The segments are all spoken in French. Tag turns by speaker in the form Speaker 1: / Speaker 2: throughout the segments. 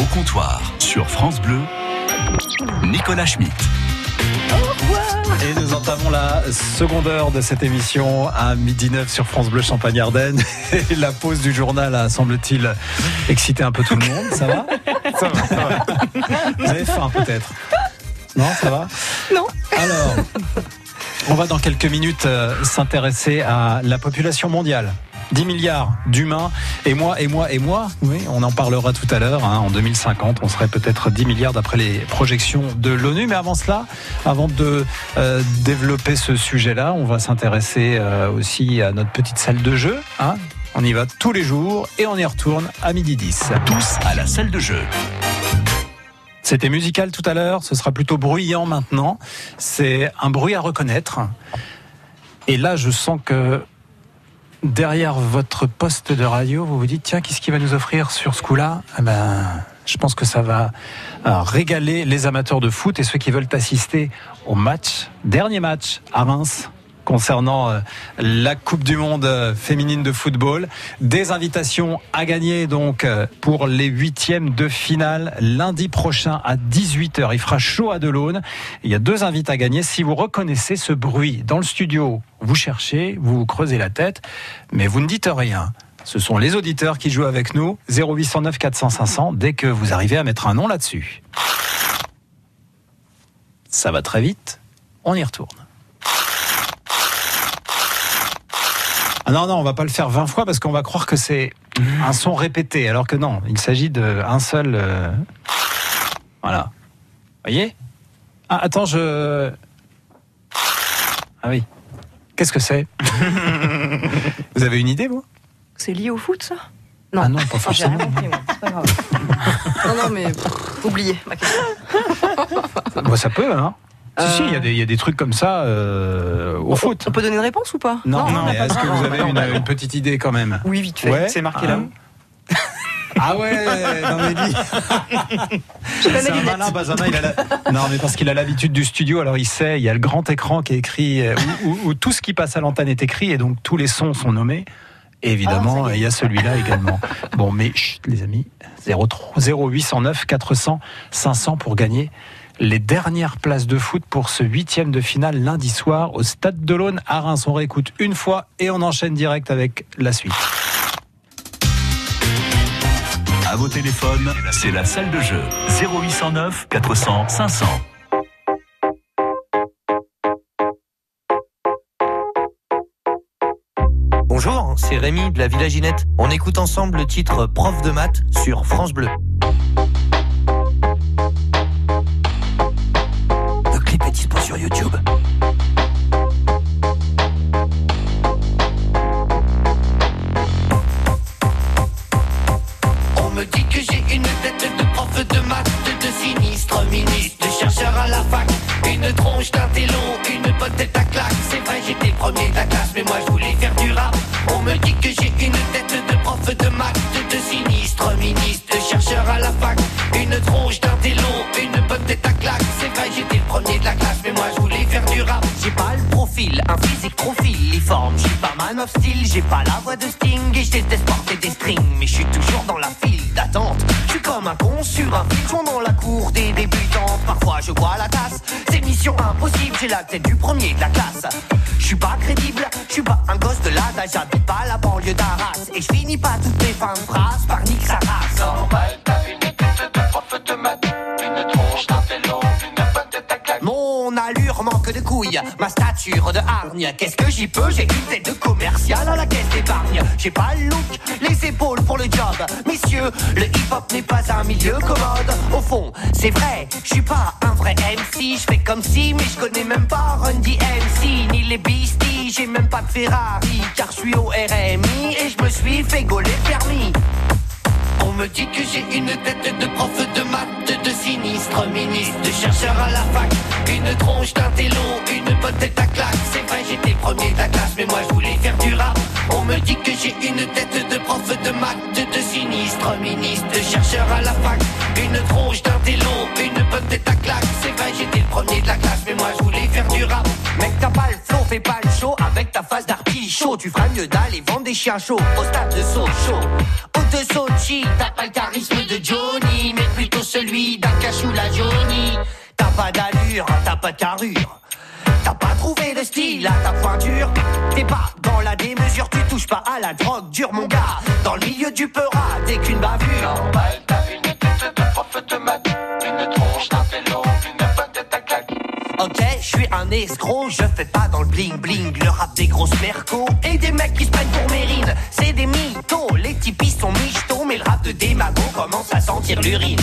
Speaker 1: Au comptoir, sur France Bleu, Nicolas Schmitt.
Speaker 2: Et nous entamons la seconde heure de cette émission à midi 9 sur France Bleu Champagne-Ardenne. Et la pause du journal a, semble-t-il, excité un peu tout le monde. Ça va?
Speaker 3: Ça va, ça va.
Speaker 2: Vous avez faim peut-être? Non, ça va?
Speaker 4: Non.
Speaker 2: Alors, on va dans quelques minutes euh, s'intéresser à la population mondiale. 10 milliards d'humains et moi et moi et moi. Oui, on en parlera tout à l'heure. hein. En 2050, on serait peut-être 10 milliards d'après les projections de l'ONU. Mais avant cela, avant de euh, développer ce sujet-là, on va s'intéresser euh, aussi à notre petite salle de jeu. hein. On y va tous les jours et on y retourne à midi 10.
Speaker 1: Tous à la salle de jeu.
Speaker 2: C'était musical tout à l'heure, ce sera plutôt bruyant maintenant. C'est un bruit à reconnaître. Et là, je sens que derrière votre poste de radio, vous vous dites tiens, qu'est-ce qu'il va nous offrir sur ce coup-là? Eh ben, je pense que ça va euh, régaler les amateurs de foot et ceux qui veulent assister au match, dernier match à Reims concernant euh, la Coupe du Monde euh, féminine de football. Des invitations à gagner donc euh, pour les huitièmes de finale lundi prochain à 18h. Il fera chaud à Delaune. Il y a deux invités à gagner. Si vous reconnaissez ce bruit dans le studio, vous cherchez, vous creusez la tête, mais vous ne dites rien. Ce sont les auditeurs qui jouent avec nous. 0809 400 500 dès que vous arrivez à mettre un nom là-dessus. Ça va très vite. On y retourne. Ah non, non, on va pas le faire 20 fois parce qu'on va croire que c'est un son répété, alors que non, il s'agit d'un seul. euh, Voilà. voyez? Ah, attends, je. Ah oui. Qu'est-ce que c'est? Vous avez une idée, vous?
Speaker 4: C'est lié au foot, ça?
Speaker 2: Ah non, pas
Speaker 4: j'ai
Speaker 2: forcément.
Speaker 4: rien compris, moi. C'est pas grave. non, non, mais oubliez ma question.
Speaker 2: Bon, ça peut, hein Si,
Speaker 4: Euh.
Speaker 2: si, il y, a des- il y a des trucs comme ça euh, au foot.
Speaker 4: On peut donner une réponse ou pas
Speaker 2: Non,
Speaker 4: on
Speaker 2: mais
Speaker 4: n'a pas
Speaker 2: est-ce que vous avez
Speaker 4: Non,
Speaker 2: une,
Speaker 4: non.
Speaker 2: une petite idée quand même?
Speaker 4: Oui, vite fait.
Speaker 2: Ouais.
Speaker 3: C'est marqué
Speaker 2: Ah.
Speaker 3: là.
Speaker 2: Ah ouais, non mais c'est un malin. Benjamin. Il a la- Non mais parce qu'il a l'habitude du studio, alors il sait, il y a le grand écran qui est écrit, euh, où, où- où tout ce qui passe à l'antenne est écrit et donc tous les sons sont nommés. Évidemment,
Speaker 4: Ah,
Speaker 2: il y a celui-là également. Bon, mais chut, les amis, 03 0809 400 500 pour gagner les dernières places de foot pour ce huitième de finale lundi soir au Stade de l'Aune à Reims. On réécoute une fois et on enchaîne direct avec la suite.
Speaker 1: À vos téléphones, c'est la salle de jeu. 0809 400 500.
Speaker 5: Bonjour, c'est Rémi de la Villa Ginette. On écoute ensemble le titre Prof de maths sur France Bleu. YouTube.
Speaker 6: On me dit que j'ai une tête de prof de maths, de sinistre ministre, de chercheur à la fac, une tronche d'un télo, une bonne tête à claque. C'est vrai, j'étais premier de la classe, mais moi je voulais faire du rap. On me dit que j'ai une tête de prof de maths, un physique trop filiforme. Je suis pas man of style, j'ai pas la voix de Sting et je déteste porter des strings, mais je suis toujours dans la file d'attente. Je suis comme un con sur un fichon dans la cour des débutants. Parfois je vois la tasse, c'est mission impossible, j'ai la tête du premier de la classe. Je suis pas crédible, je suis pas un gosse de l'âge, j'habite pas la banlieue d'Arras. Et je finis pas toutes mes fins de phrase par nique sa. De hargne. Qu'est-ce que j'y peux? J'ai une tête de commercial à la caisse d'épargne. J'ai pas le look, les épaules pour le job. Messieurs, le hip-hop n'est pas un milieu commode. Au fond, c'est vrai, je suis pas un vrai MC. Je fais comme si, mais je connais même pas Run DMC ni les Beasties. J'ai même pas de Ferrari, car je suis au RMI et je me suis fait gauler le permis. On me dit que j'ai une tête de prof de sinistre ministre, chercheur à la fac, une tronche d'un télo, une bonne tête à claque. C'est vrai, j'étais premier de la classe, mais moi je voulais faire du rap. On me dit que j'ai une tête de prof de maths, de sinistre ministre, chercheur à la fac, une tronche d'un télo, une bonne tête à claque. C'est vrai, j'étais le premier de la classe, mais moi je voulais faire du rap. Mec, t'as pas le flow, fais pas le show avec ta face d'artichaut. Tu feras mieux d'aller vendre des chiens chauds au stade de Sochaux. T'as pas le charisme de Johnny, mais plutôt celui d'un cachou la Johnny. T'as pas d'allure, t'as pas de carrure. T'as pas trouvé de style à ta pointure. T'es pas dans la démesure, tu touches pas à la drogue dure, mon gars. Dans le milieu du peura, dès qu'une bavure. Normal, t'as une tête de prof de maths, une tronche suis un escroc, je fais pas dans le bling bling, le rap des grosses mercos et des mecs qui se prennent pour Mérine. C'est des mythos, les typis sont michtos, mais le rap de démago commence à sentir l'urine.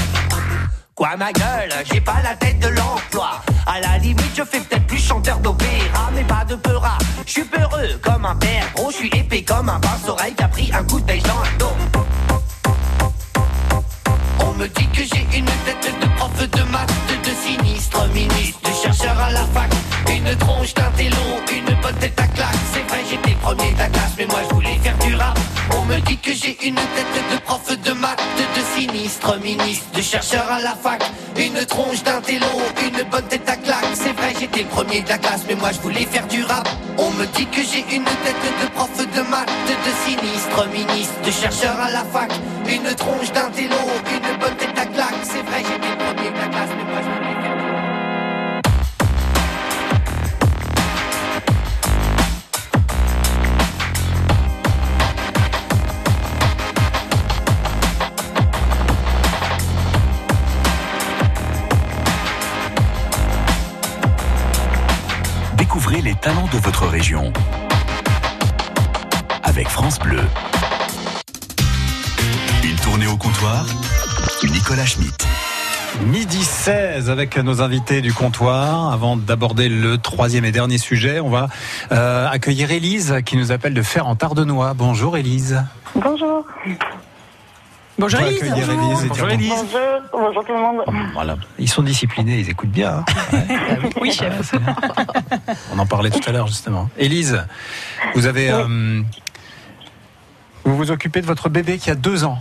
Speaker 6: Quoi ma gueule, j'ai pas la tête de l'emploi. À la limite, je fais peut-être plus chanteur d'opéra, mais pas de peura. Je suis peureux comme un père, gros, je suis épais comme un pince-oreille qui a pris un coup de pêche dans dos. On me dit que j'ai une ministre, de chercheur à la fac. Une tronche d'un télo, une bonne tête à claque. C'est vrai, j'étais premier de la classe, mais moi je voulais faire du rap. On me dit que j'ai une tête de prof de maths, de sinistre ministre, de chercheur à la fac. Une tronche d'un télo, une bonne tête à claque. C'est vrai, j'étais premier de la classe, mais moi je voulais faire du rap. On me dit que j'ai une tête de prof de maths, de sinistre ministre, de chercheur à la fac. Une tronche d'un télo, une bonne tête à claque. C'est vrai, j'étais premier de la classe, mais moi je voulais faire
Speaker 1: talents de votre région. Avec France Bleu. Une tournée au comptoir. Nicolas Schmitt.
Speaker 2: Midi 16 avec nos invités du comptoir. Avant d'aborder le troisième et dernier sujet, on va euh, accueillir Élise qui nous appelle de Fer en Tardenois. Bonjour Élise.
Speaker 3: Bonjour.
Speaker 2: Bonjour Élise. accueillir Élise et dire bon-
Speaker 3: Bonjour. Bonjour tout le monde.
Speaker 2: Voilà. Ils sont disciplinés, ils écoutent bien. hein.
Speaker 3: Oui, chef.
Speaker 2: bien. On en parlait tout à l'heure justement. Élise, vous avez, euh, vous vous occupez de votre bébé qui a deux ans.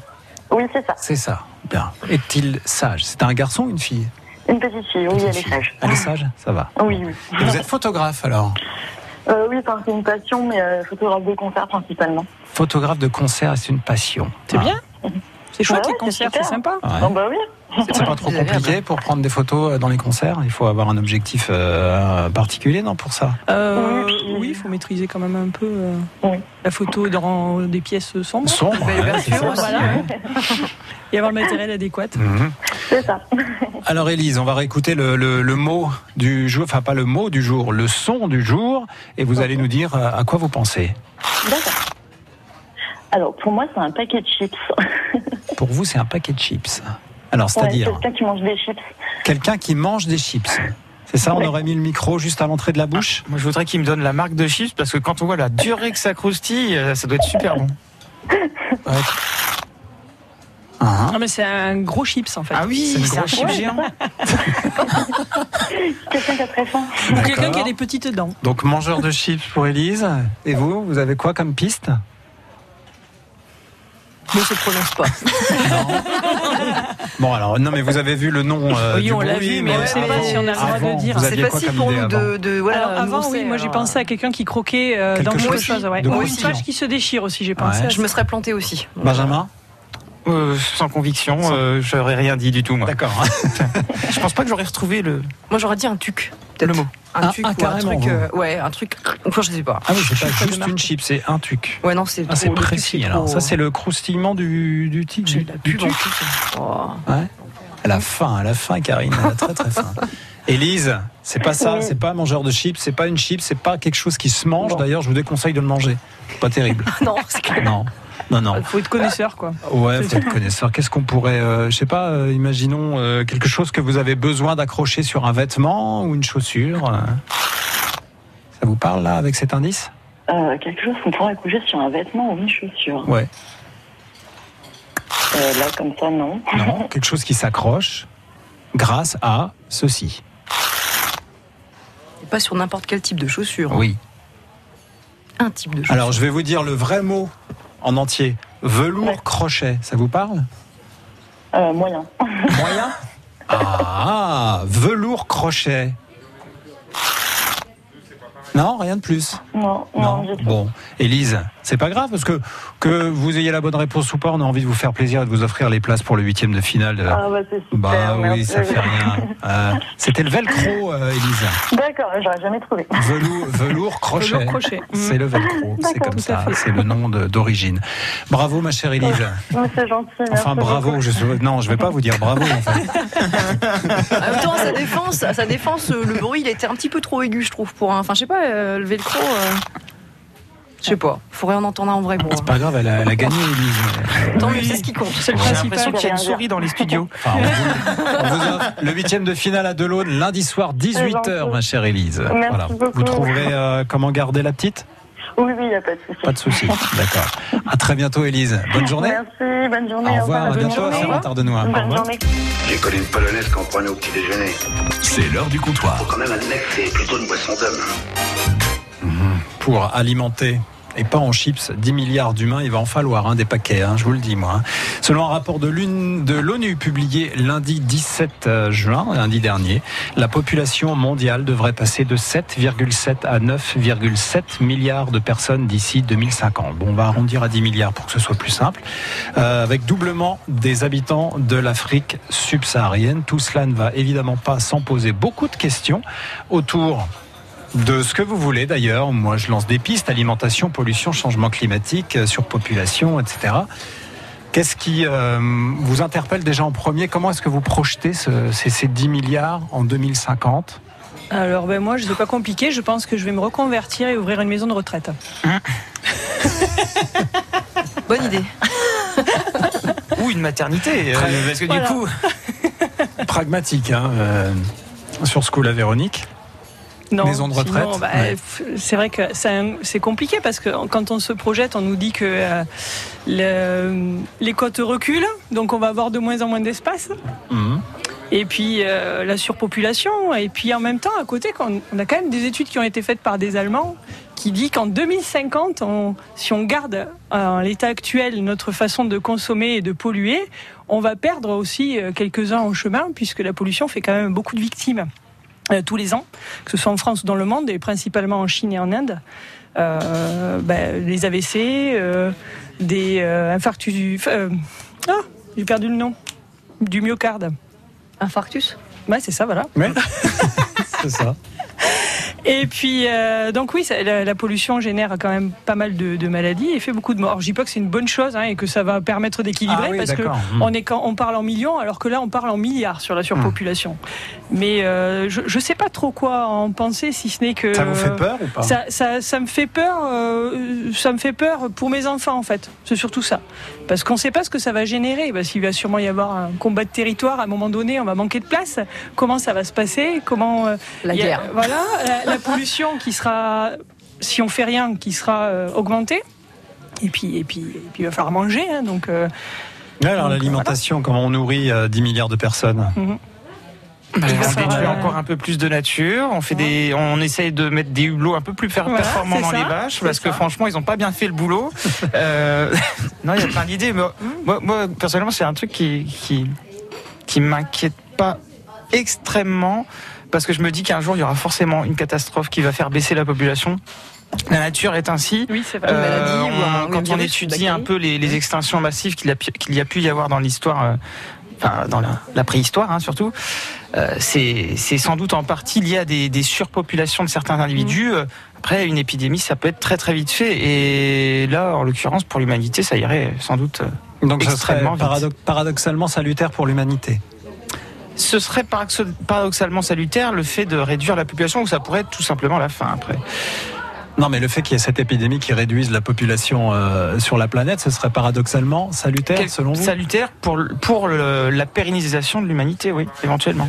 Speaker 3: Oui, c'est ça.
Speaker 2: C'est ça. Bien. Est-il sage? C'est un garçon ou une fille?
Speaker 3: Une petite fille, oui,
Speaker 2: Petite
Speaker 3: elle est sage.
Speaker 2: Elle est sage Ça va.
Speaker 3: Oui, oui.
Speaker 2: Et vous êtes photographe alors?
Speaker 3: Euh, oui, c'est une passion, mais euh, photographe de concert principalement.
Speaker 2: Photographe de concert, c'est une passion.
Speaker 7: C'est bien. C'est chouette
Speaker 3: Ouais,
Speaker 7: les concerts,
Speaker 3: c'est
Speaker 7: sympa.
Speaker 2: Ouais.
Speaker 3: Oh, bah oui.
Speaker 2: C'est pas trop compliqué pour prendre des photos euh, dans les concerts Il faut avoir un objectif euh, particulier, non, pour ça?
Speaker 7: Euh,
Speaker 3: Oui,
Speaker 7: il faut maîtriser quand même un peu euh,
Speaker 3: Oui.
Speaker 7: la photo dans des pièces sombres.
Speaker 2: Sombre,
Speaker 4: Belle
Speaker 2: ouais, ça.
Speaker 4: aussi,
Speaker 7: Voilà.
Speaker 4: ouais.
Speaker 7: Et avoir le matériel adéquat.
Speaker 2: Mhm.
Speaker 3: C'est ça.
Speaker 2: Alors Élise, on va réécouter le, le- le mot du jour, enfin pas le mot du jour, le son du jour, et vous allez nous dire à quoi vous pensez?
Speaker 3: D'accord. Alors, pour moi, c'est un paquet de chips.
Speaker 2: Pour vous, c'est un paquet de chips. Alors,
Speaker 3: Ouais,
Speaker 2: c'est-à-dire
Speaker 3: quelqu'un qui mange des chips.
Speaker 2: quelqu'un qui mange des chips. C'est ça, on
Speaker 3: Ouais.
Speaker 2: aurait mis le micro juste à l'entrée de la bouche
Speaker 8: Moi, je voudrais qu'il me donne la marque de chips parce que quand on voit la durée que ça croustille, euh, ça doit être super bon.
Speaker 2: Hein
Speaker 7: Non mais c'est un gros chips en fait.
Speaker 8: Ah oui,
Speaker 2: C'est
Speaker 8: un chip
Speaker 2: chips.
Speaker 8: géant.
Speaker 3: Quelqu'un qui a très faim.
Speaker 7: Ou quelqu'un qui a des petites dents.
Speaker 2: Donc mangeur de chips pour Élise. Et vous, vous avez quoi comme piste?
Speaker 4: Ne se prononce pas.
Speaker 2: Bon alors, non mais vous avez vu le nom euh,
Speaker 7: Oui,
Speaker 2: du
Speaker 7: on l'a vu, mais on
Speaker 4: ne sait pas si on a le
Speaker 7: droit de dire.
Speaker 2: Vous
Speaker 4: C'est
Speaker 2: aviez quoi
Speaker 4: facile
Speaker 2: comme
Speaker 4: pour nous
Speaker 2: avant
Speaker 4: de, de voilà,
Speaker 7: Alors avant, oui, moi j'ai
Speaker 4: alors,
Speaker 7: pensé à quelqu'un qui croquait euh,
Speaker 2: Quelque
Speaker 7: dans
Speaker 2: chose
Speaker 7: quelque chose. Ouais. Ou une page qui se déchire aussi, j'ai pensé.
Speaker 2: Ouais.
Speaker 7: à
Speaker 4: Je me serais planté aussi.
Speaker 2: Benjamin
Speaker 8: Euh, sans conviction, euh, j'aurais rien dit du tout, moi.
Speaker 2: D'accord.
Speaker 8: Je pense pas que j'aurais retrouvé le,
Speaker 4: Moi j'aurais dit un tuc.
Speaker 8: Le mot.
Speaker 4: Un
Speaker 2: Ah,
Speaker 4: tuc
Speaker 2: ah,
Speaker 4: ou un
Speaker 2: carrément,
Speaker 4: truc. euh, ouais, un truc. Enfin, je sais pas.
Speaker 2: Ah oui, c'est pas juste une chip, c'est un tuc.
Speaker 4: Ouais, non, c'est
Speaker 2: Ah, c'est
Speaker 4: tuc,
Speaker 2: précis. Alors
Speaker 4: trop-
Speaker 2: ça, c'est le croustillement du du tic.
Speaker 4: J'ai
Speaker 2: Du,
Speaker 4: la
Speaker 2: du
Speaker 4: pub en
Speaker 2: tuc.
Speaker 4: plus. Oh.
Speaker 2: Ouais. Elle a faim, elle a faim, Karine. Elle a très très faim. Élise, c'est pas ça, c'est pas un mangeur de chips, c'est pas une chip, c'est pas quelque chose qui se mange. D'ailleurs, je vous déconseille de le manger. Pas terrible.
Speaker 4: Non, c'est clair.
Speaker 2: Non, non, non.
Speaker 7: Il faut être connaisseur quoi.
Speaker 2: Ouais, faut être connaisseur. Qu'est-ce qu'on pourrait, euh, je sais pas, euh, imaginons euh, quelque chose que vous avez besoin d'accrocher sur un vêtement ou une chaussure. euh. Ça vous parle là avec cet indice?
Speaker 3: Euh, quelque chose qu'on pourrait accoucher sur un vêtement ou une chaussure.
Speaker 2: Ouais.
Speaker 3: Euh, là, comme ça, non.
Speaker 2: Non, quelque chose qui s'accroche grâce à ceci.
Speaker 4: Et Pas sur n'importe quel type de chaussure.
Speaker 2: Oui.
Speaker 4: Un type de chaussure.
Speaker 2: Alors, je vais vous dire le vrai mot en entier. Velours
Speaker 3: Ouais.
Speaker 2: crochet. Ça vous parle?
Speaker 3: Euh, moyen.
Speaker 2: Moyen? Ah, velours crochet. Non, rien de plus.
Speaker 3: Non, non.
Speaker 2: Bon, Élise, c'est pas grave parce que que vous ayez la bonne réponse ou pas, on a envie de vous faire plaisir et de vous offrir les places pour le huitième de finale. de-
Speaker 3: Ah bah c'est super.
Speaker 2: bah oui,
Speaker 3: merci.
Speaker 2: ça fait rien. Euh, C'était le velcro, euh, Élise.
Speaker 3: D'accord, j'aurais jamais trouvé.
Speaker 2: Velours, velours crochet.
Speaker 7: Velours crochet.
Speaker 2: C'est le velcro, c'est comme ça, c'est le nom d'origine. Bravo ma chère Élise.
Speaker 3: C'est gentil.
Speaker 2: Enfin
Speaker 3: merci
Speaker 2: bravo,
Speaker 3: beaucoup.
Speaker 2: je, non je vais pas vous dire bravo en fait.
Speaker 4: En même temps, à sa défense, à sa défense, euh, le bruit, il était un petit peu trop aigu, je trouve, pour un. Enfin, je sais pas, euh, le velcro. euh, Je sais pas. Faudrait en entendre un en vrai pour.
Speaker 2: C'est pas grave, elle a, elle a gagné Élise.
Speaker 4: Tant mieux, c'est ce qui compte.
Speaker 7: C'est le
Speaker 8: J'ai l'impression
Speaker 7: principal.
Speaker 8: qu'il y a une souris dans les studios.
Speaker 2: Enfin, on vous- on vous offre le huitième de finale à Delaune lundi soir 18h ma chère Élise.
Speaker 3: Merci beaucoup.
Speaker 2: Vous trouverez euh, comment garder la petite?
Speaker 3: Oui, oui, il n'y a pas de souci.
Speaker 2: Pas de souci. D'accord. À très bientôt Élise. Bonne journée.
Speaker 3: Merci, bonne journée.
Speaker 2: Au revoir, à bientôt. Saint-Martin-de-Noix. Au
Speaker 3: Bonne
Speaker 2: revoir.
Speaker 3: journée.
Speaker 9: J'ai connu une polonaise qu'on prenait au petit déjeuner.
Speaker 1: C'est l'heure du comptoir.
Speaker 9: Faut quand même admettre que c'est plutôt une boisson d'homme.
Speaker 2: Pour alimenter et pas en chips, 10 milliards d'humains, il va en falloir hein, des paquets, hein, je vous le dis moi. hein. Selon un rapport de l'ONU publié lundi 17 euh, juin, lundi dernier, la population mondiale devrait passer de 7,7 à 9,7 milliards de personnes d'ici 2050. Bon, on va arrondir à 10 milliards pour que ce soit plus simple, Euh, avec doublement des habitants de l'Afrique subsaharienne. Tout cela ne va évidemment pas sans poser beaucoup de questions autour de ce que vous voulez d'ailleurs. Moi, je lance des pistes alimentation, pollution, changement climatique, euh, surpopulation, etc. Qu'est-ce qui euh, vous interpelle déjà en premier? Comment est-ce que vous projetez ce- ces, ces 10 milliards en 2050
Speaker 7: Alors ben moi, je ne pas compliqué. Je pense que je vais me reconvertir et ouvrir une maison de retraite.
Speaker 4: Bonne idée.
Speaker 8: Ou une maternité. euh, parce que
Speaker 7: Voilà.
Speaker 8: du coup,
Speaker 2: Pragmatique, hein, euh, sur ce coup-là, Véronique.
Speaker 7: Non,
Speaker 2: Maison de retraite,
Speaker 7: bah,
Speaker 2: ouais.
Speaker 7: C'est vrai que c'est compliqué parce que quand on se projette, on nous dit que euh, le- les côtes reculent, donc on va avoir de moins en moins d'espace.
Speaker 2: Mhm.
Speaker 7: Et puis euh, la surpopulation. Et puis en même temps, à côté, on a quand même des études qui ont été faites par des Allemands qui dit qu'en 2050, on- si on garde en l'état actuel notre façon de consommer et de polluer, on va perdre aussi euh, quelques-uns en chemin puisque la pollution fait quand même beaucoup de victimes euh, tous les ans, que ce soit en France ou dans le monde, et principalement en Chine et en Inde. Euh, ben, les AVC, euh, des euh, infarctus du... euh, ah, j'ai perdu le nom. Du myocarde.
Speaker 4: Infarctus?
Speaker 7: Ouais, c'est ça, voilà.
Speaker 2: C'est ça.
Speaker 7: Et puis, euh, donc oui, ça- la, la pollution génère quand même pas mal de, de maladies et fait beaucoup de morts. Alors, je dis pas que c'est une bonne chose hein, et que ça va permettre d'équilibrer
Speaker 2: Ah oui,
Speaker 7: parce que.
Speaker 2: Hmm.
Speaker 7: on est quand on parle en millions alors que là on parle en milliards sur la surpopulation. Mais euh, je, je sais pas trop quoi en penser si ce n'est que
Speaker 2: Ça vous fait peur ou pas
Speaker 7: ça, ça, ça me fait peur. euh, ça me fait peur pour mes enfants en fait. C'est surtout ça, parce qu'on ne sait pas ce que ça va générer. Parce qu'il va sûrement y avoir un combat de territoire à un moment donné. On va manquer de place. Comment ça va se passer Comment euh,
Speaker 4: La
Speaker 7: a-
Speaker 4: guerre.
Speaker 7: Voilà, la, la pollution qui sera, si on fait rien, qui sera euh, augmentée. Et puis, et puis, et puis, il va falloir manger. hein, donc, euh,
Speaker 2: Alors l'alimentation, comment on nourrit euh, 10 milliards de personnes
Speaker 7: Il va
Speaker 8: on détruit encore un peu plus de nature. On fait des, on essaye de mettre des hublots un peu plus performants dans
Speaker 7: ça,
Speaker 8: les vaches parce que franchement, ils n'ont pas bien fait le boulot. Euh, non, il y a plein d'idées. Mais moi, moi, personnellement, c'est un truc qui, qui, qui m'inquiète pas extrêmement parce que je me dis qu'un jour, il y aura forcément une catastrophe qui va faire baisser la population. La nature est ainsi.
Speaker 7: oui, c'est vrai.
Speaker 4: Une maladie
Speaker 8: Euh,
Speaker 4: ou un-
Speaker 8: on-
Speaker 4: ou
Speaker 8: quand on étudie un peu les, les extinctions massives qu'il y, a pu- qu'il y a pu y avoir dans l'histoire, euh, enfin dans la, la préhistoire hein, surtout, c'est c'est sans doute en partie lié à des, des surpopulations de certains individus. Euh, Après, une épidémie, ça peut être très très vite fait. Et là, en l'occurrence, pour l'humanité, ça irait sans doute. euh,
Speaker 2: Donc ça serait
Speaker 8: Extrêmement
Speaker 2: paradoxalement salutaire pour l'humanité.
Speaker 8: Ce serait paradoxalement salutaire le fait de réduire la population, ou ça pourrait être tout simplement la fin après.
Speaker 2: Non, mais le fait qu'il y ait cette épidémie qui réduise la population euh, sur la planète, ce serait paradoxalement salutaire,
Speaker 8: Quel-
Speaker 2: selon vous?
Speaker 8: Salutaire pour, le- pour le- la pérennisation de l'humanité, oui, éventuellement.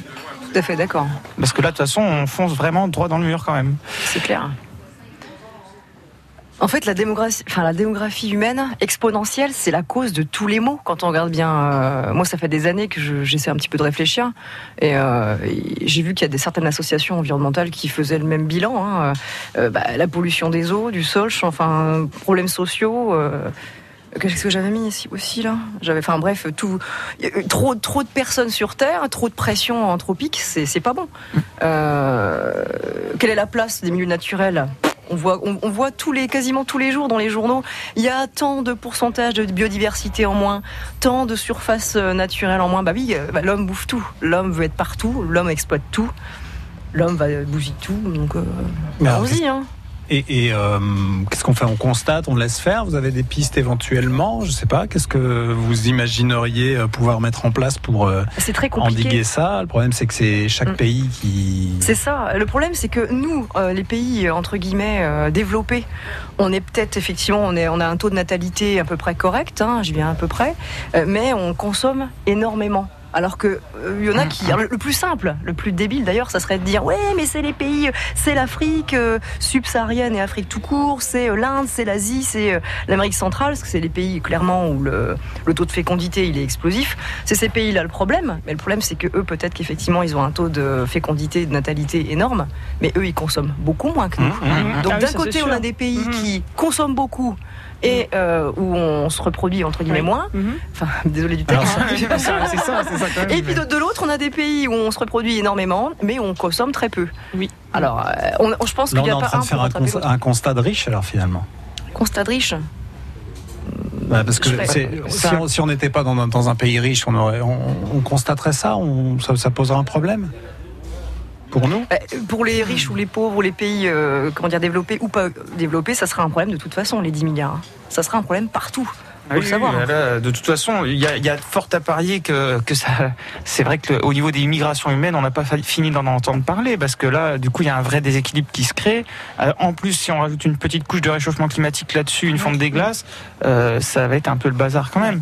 Speaker 4: Tout à fait, d'accord.
Speaker 8: Parce que là, de toute façon, on fonce vraiment droit dans le mur quand même.
Speaker 4: C'est clair. En fait, la démographie, enfin, la démographie humaine exponentielle, c'est la cause de tous les maux. Quand on regarde bien, euh, moi, ça fait des années que je- j'essaie un petit peu de réfléchir, et, euh, j'ai vu qu'il y a des certaines associations environnementales qui faisaient le même bilan. hein. Euh, bah, la pollution des eaux, du sol, enfin, problèmes sociaux. euh, Qu'est-ce que j'avais mis ici aussi là? J'avais, enfin bref, tout, trop, trop de personnes sur Terre, trop de pression anthropique, c'est pas bon. Euh, quelle est la place des milieux naturels? On voit, on, on voit tous les, quasiment tous les jours dans les journaux, il y a tant de pourcentage de biodiversité en moins, tant de surface euh, naturelle en moins. Bah oui, euh, bah, l'homme bouffe tout. L'homme veut être partout, l'homme exploite tout. L'homme va bousiller tout, donc euh, allons-y. Hein.
Speaker 2: Et, et, euh, qu'est-ce qu'on fait? On constate, on laisse faire? Vous avez des pistes éventuellement? Je sais pas. Qu'est-ce que vous imagineriez euh, pouvoir mettre en place pour euh,
Speaker 4: très
Speaker 2: endiguer ça? Le problème, c'est que c'est chaque
Speaker 4: Mm.
Speaker 2: pays qui.
Speaker 4: C'est ça. Le problème, c'est que nous, euh, les pays entre guillemets développés, on est peut-être effectivement, on, est, on a un taux de natalité à peu près correct, hein, je viens à peu près, mais on consomme énormément. Alors que euh, il y en a qui, alors, le, le plus simple, le plus débile d'ailleurs, ça serait de dire ouais, mais c'est les pays, euh, c'est l'Afrique euh, subsaharienne et Afrique tout court, c'est euh, l'Inde, c'est l'Asie, c'est euh, l'Amérique centrale, parce que c'est les pays clairement où le, le taux de fécondité il est explosif. C'est ces pays-là le problème. Mais le problème, c'est que eux, peut-être qu'effectivement, ils ont un taux de fécondité, de natalité énorme, mais eux, ils consomment beaucoup moins que nous.
Speaker 2: Mmh, mmh, mmh.
Speaker 4: Donc
Speaker 7: Ah
Speaker 4: d'un côté, on a des pays qui consomment beaucoup et euh, où on se reproduit entre guillemets
Speaker 7: Oui.
Speaker 4: moins.
Speaker 7: Mhm.
Speaker 4: Enfin, désolé du terme.
Speaker 2: Alors,
Speaker 8: c'est ça, c'est ça, c'est ça quand même.
Speaker 4: Et puis de, de l'autre, on a des pays où on se reproduit énormément, mais on consomme très peu.
Speaker 7: Oui.
Speaker 4: Alors, euh, on, je pense
Speaker 2: Là,
Speaker 4: qu'il
Speaker 2: on
Speaker 4: n'y
Speaker 2: est
Speaker 4: a
Speaker 2: en
Speaker 4: pas
Speaker 2: train de faire un, cons- constat de riche, alors finalement.
Speaker 4: Constat de riche.
Speaker 2: Bah, parce que si on si on n'était pas dans, un- dans un pays riche, on, aurait, on, on constaterait ça, on, ça, ça poserait un problème? Pour nous.
Speaker 4: Euh, Pour les riches ou les pauvres ou les pays euh, comment dire développés ou pas développés, ça sera un problème de toute façon les 10 milliards. hein. Ça sera un problème partout.
Speaker 8: Ah oui,
Speaker 4: le savoir.
Speaker 8: oui, là, de toute façon, il y y a fort à parier que, que ça. C'est vrai que le- au niveau des migrations humaines, on n'a pas fini d'en entendre parler parce que là, du coup, il y a un vrai déséquilibre qui se crée. Euh, en plus, si on rajoute une petite couche de réchauffement climatique là-dessus, une fonte des glaces, euh, ça va être un peu le bazar quand même.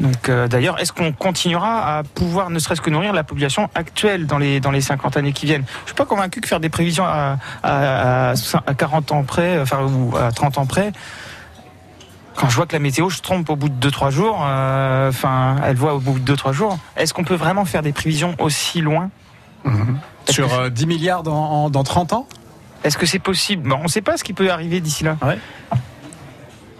Speaker 8: Donc, euh, d'ailleurs, est-ce qu'on continuera à pouvoir, ne serait-ce que nourrir la population actuelle dans les dans les 50 années qui viennent? Je suis pas convaincu que faire des prévisions à, à, à, à 40 ans près, enfin ou à 30 ans près, quand je vois que la météo se trompe au bout de 2-3 jours, euh, enfin, elle voit au bout de 2-3 jours, est-ce qu'on peut vraiment faire des prévisions aussi loin? Est-ce
Speaker 2: Sur
Speaker 8: que-
Speaker 2: euh, 10 milliards dans, dans 30 ans?
Speaker 8: Est-ce que c'est possible? Bon, On ne sait pas ce qui peut arriver d'ici là.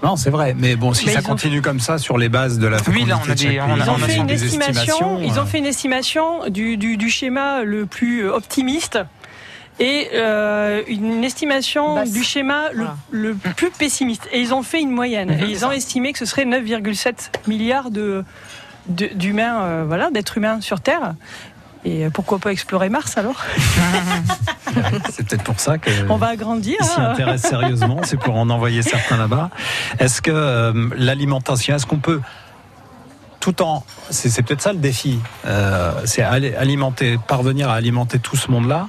Speaker 2: Non, c'est vrai. Mais bon, si
Speaker 7: Mais
Speaker 2: ça
Speaker 7: ont-
Speaker 2: continue comme ça sur les bases de la
Speaker 8: Oui, là, on a des- on a-
Speaker 7: Ils ont
Speaker 8: on a
Speaker 7: fait une
Speaker 2: des
Speaker 7: estimation. Ils ont fait une estimation du, du, du schéma le plus optimiste et euh, une estimation
Speaker 4: Basse.
Speaker 7: du schéma le,
Speaker 4: Voilà.
Speaker 7: le plus pessimiste. Et ils ont fait une moyenne.
Speaker 8: Mhm.
Speaker 7: Et ils ont estimé que ce serait 9,7 milliards de de- d'humains, euh, voilà, d'êtres humains sur Terre. Et euh, pourquoi pas explorer Mars alors
Speaker 2: C'est peut-être pour ça que.
Speaker 7: On va agrandir.
Speaker 2: S'y
Speaker 7: hein.
Speaker 2: intéressent sérieusement, c'est pour en envoyer certains là-bas. Est-ce que euh, l'alimentation, est-ce qu'on peut tout en, c'est peut-être ça le défi, euh, c'est ali- alimenter, parvenir à alimenter tout ce monde-là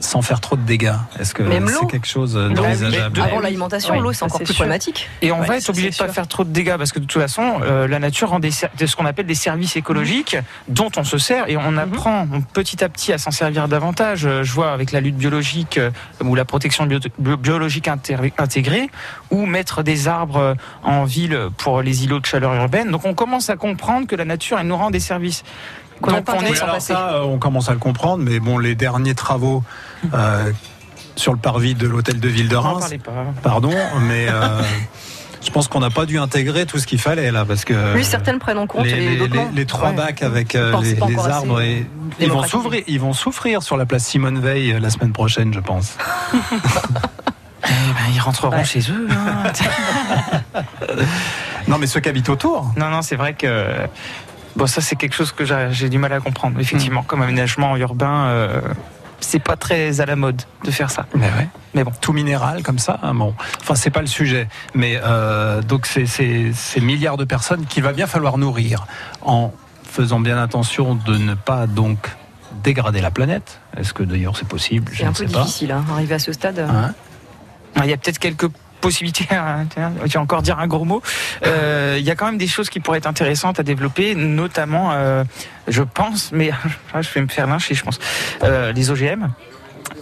Speaker 2: sans faire trop de dégâts. Est-ce que c'est quelque chose d'envisageable
Speaker 4: Avant l'alimentation,
Speaker 7: Oui,
Speaker 4: l'eau c'est encore plus
Speaker 7: sûr.
Speaker 4: problématique.
Speaker 8: Et on
Speaker 7: Ouais,
Speaker 8: va être obligé de
Speaker 7: c'est
Speaker 8: pas faire trop de dégâts parce que de toute façon, euh, la nature rend des, ser- de ce qu'on appelle des services écologiques dont on se sert et on apprend petit à petit à s'en servir davantage. Euh, Je vois avec la lutte biologique euh, ou la protection bio- bio- biologique intégrée ou mettre des arbres en ville pour les îlots de chaleur urbaine. Donc on commence à comprendre que la nature elle nous rend des services. Donc on est
Speaker 4: passer.
Speaker 2: ça, on commence à le comprendre, mais bon, les derniers travaux euh, sur le parvis de l'hôtel de ville de Reims,
Speaker 8: parlez pas.
Speaker 2: pardon, mais euh, je pense qu'on n'a pas dû intégrer tout ce qu'il fallait là, parce que
Speaker 4: Oui, certaines prennent en compte
Speaker 2: les, les- trois
Speaker 4: Ouais.
Speaker 2: bacs avec euh, les, arbres et ils vont souffrir, ils vont souffrir sur la place Simone Veil euh, la semaine prochaine, je pense.
Speaker 8: Eh ben, ils rentreront
Speaker 4: Ouais.
Speaker 8: chez eux. hein.
Speaker 2: Non, mais ceux qui habitent autour.
Speaker 8: Non, non, c'est vrai que. Bon, ça, c'est quelque chose que j'ai du mal à comprendre. Effectivement, comme aménagement urbain, euh, c'est pas très à la mode de faire ça.
Speaker 2: Mais ouais.
Speaker 8: Mais bon.
Speaker 2: Tout minéral comme ça, hein, bon. Enfin, c'est pas le sujet. Mais euh, donc, c'est c'est- ces milliards de personnes qu'il va bien falloir nourrir en faisant bien attention de ne pas donc dégrader la planète. Est-ce que d'ailleurs c'est possible?
Speaker 4: C'est
Speaker 2: Je
Speaker 4: un
Speaker 2: ne
Speaker 4: peu
Speaker 2: sais pas.
Speaker 4: difficile, hein, arriver à ce stade.
Speaker 2: Hein?
Speaker 8: Il y a peut-être quelques vais encore dire un gros mot. Euh, Il y a quand même des choses qui pourraient être intéressantes à développer, notamment, euh, je pense, mais ah, je vais me faire lyncher, je pense, euh, les OGM.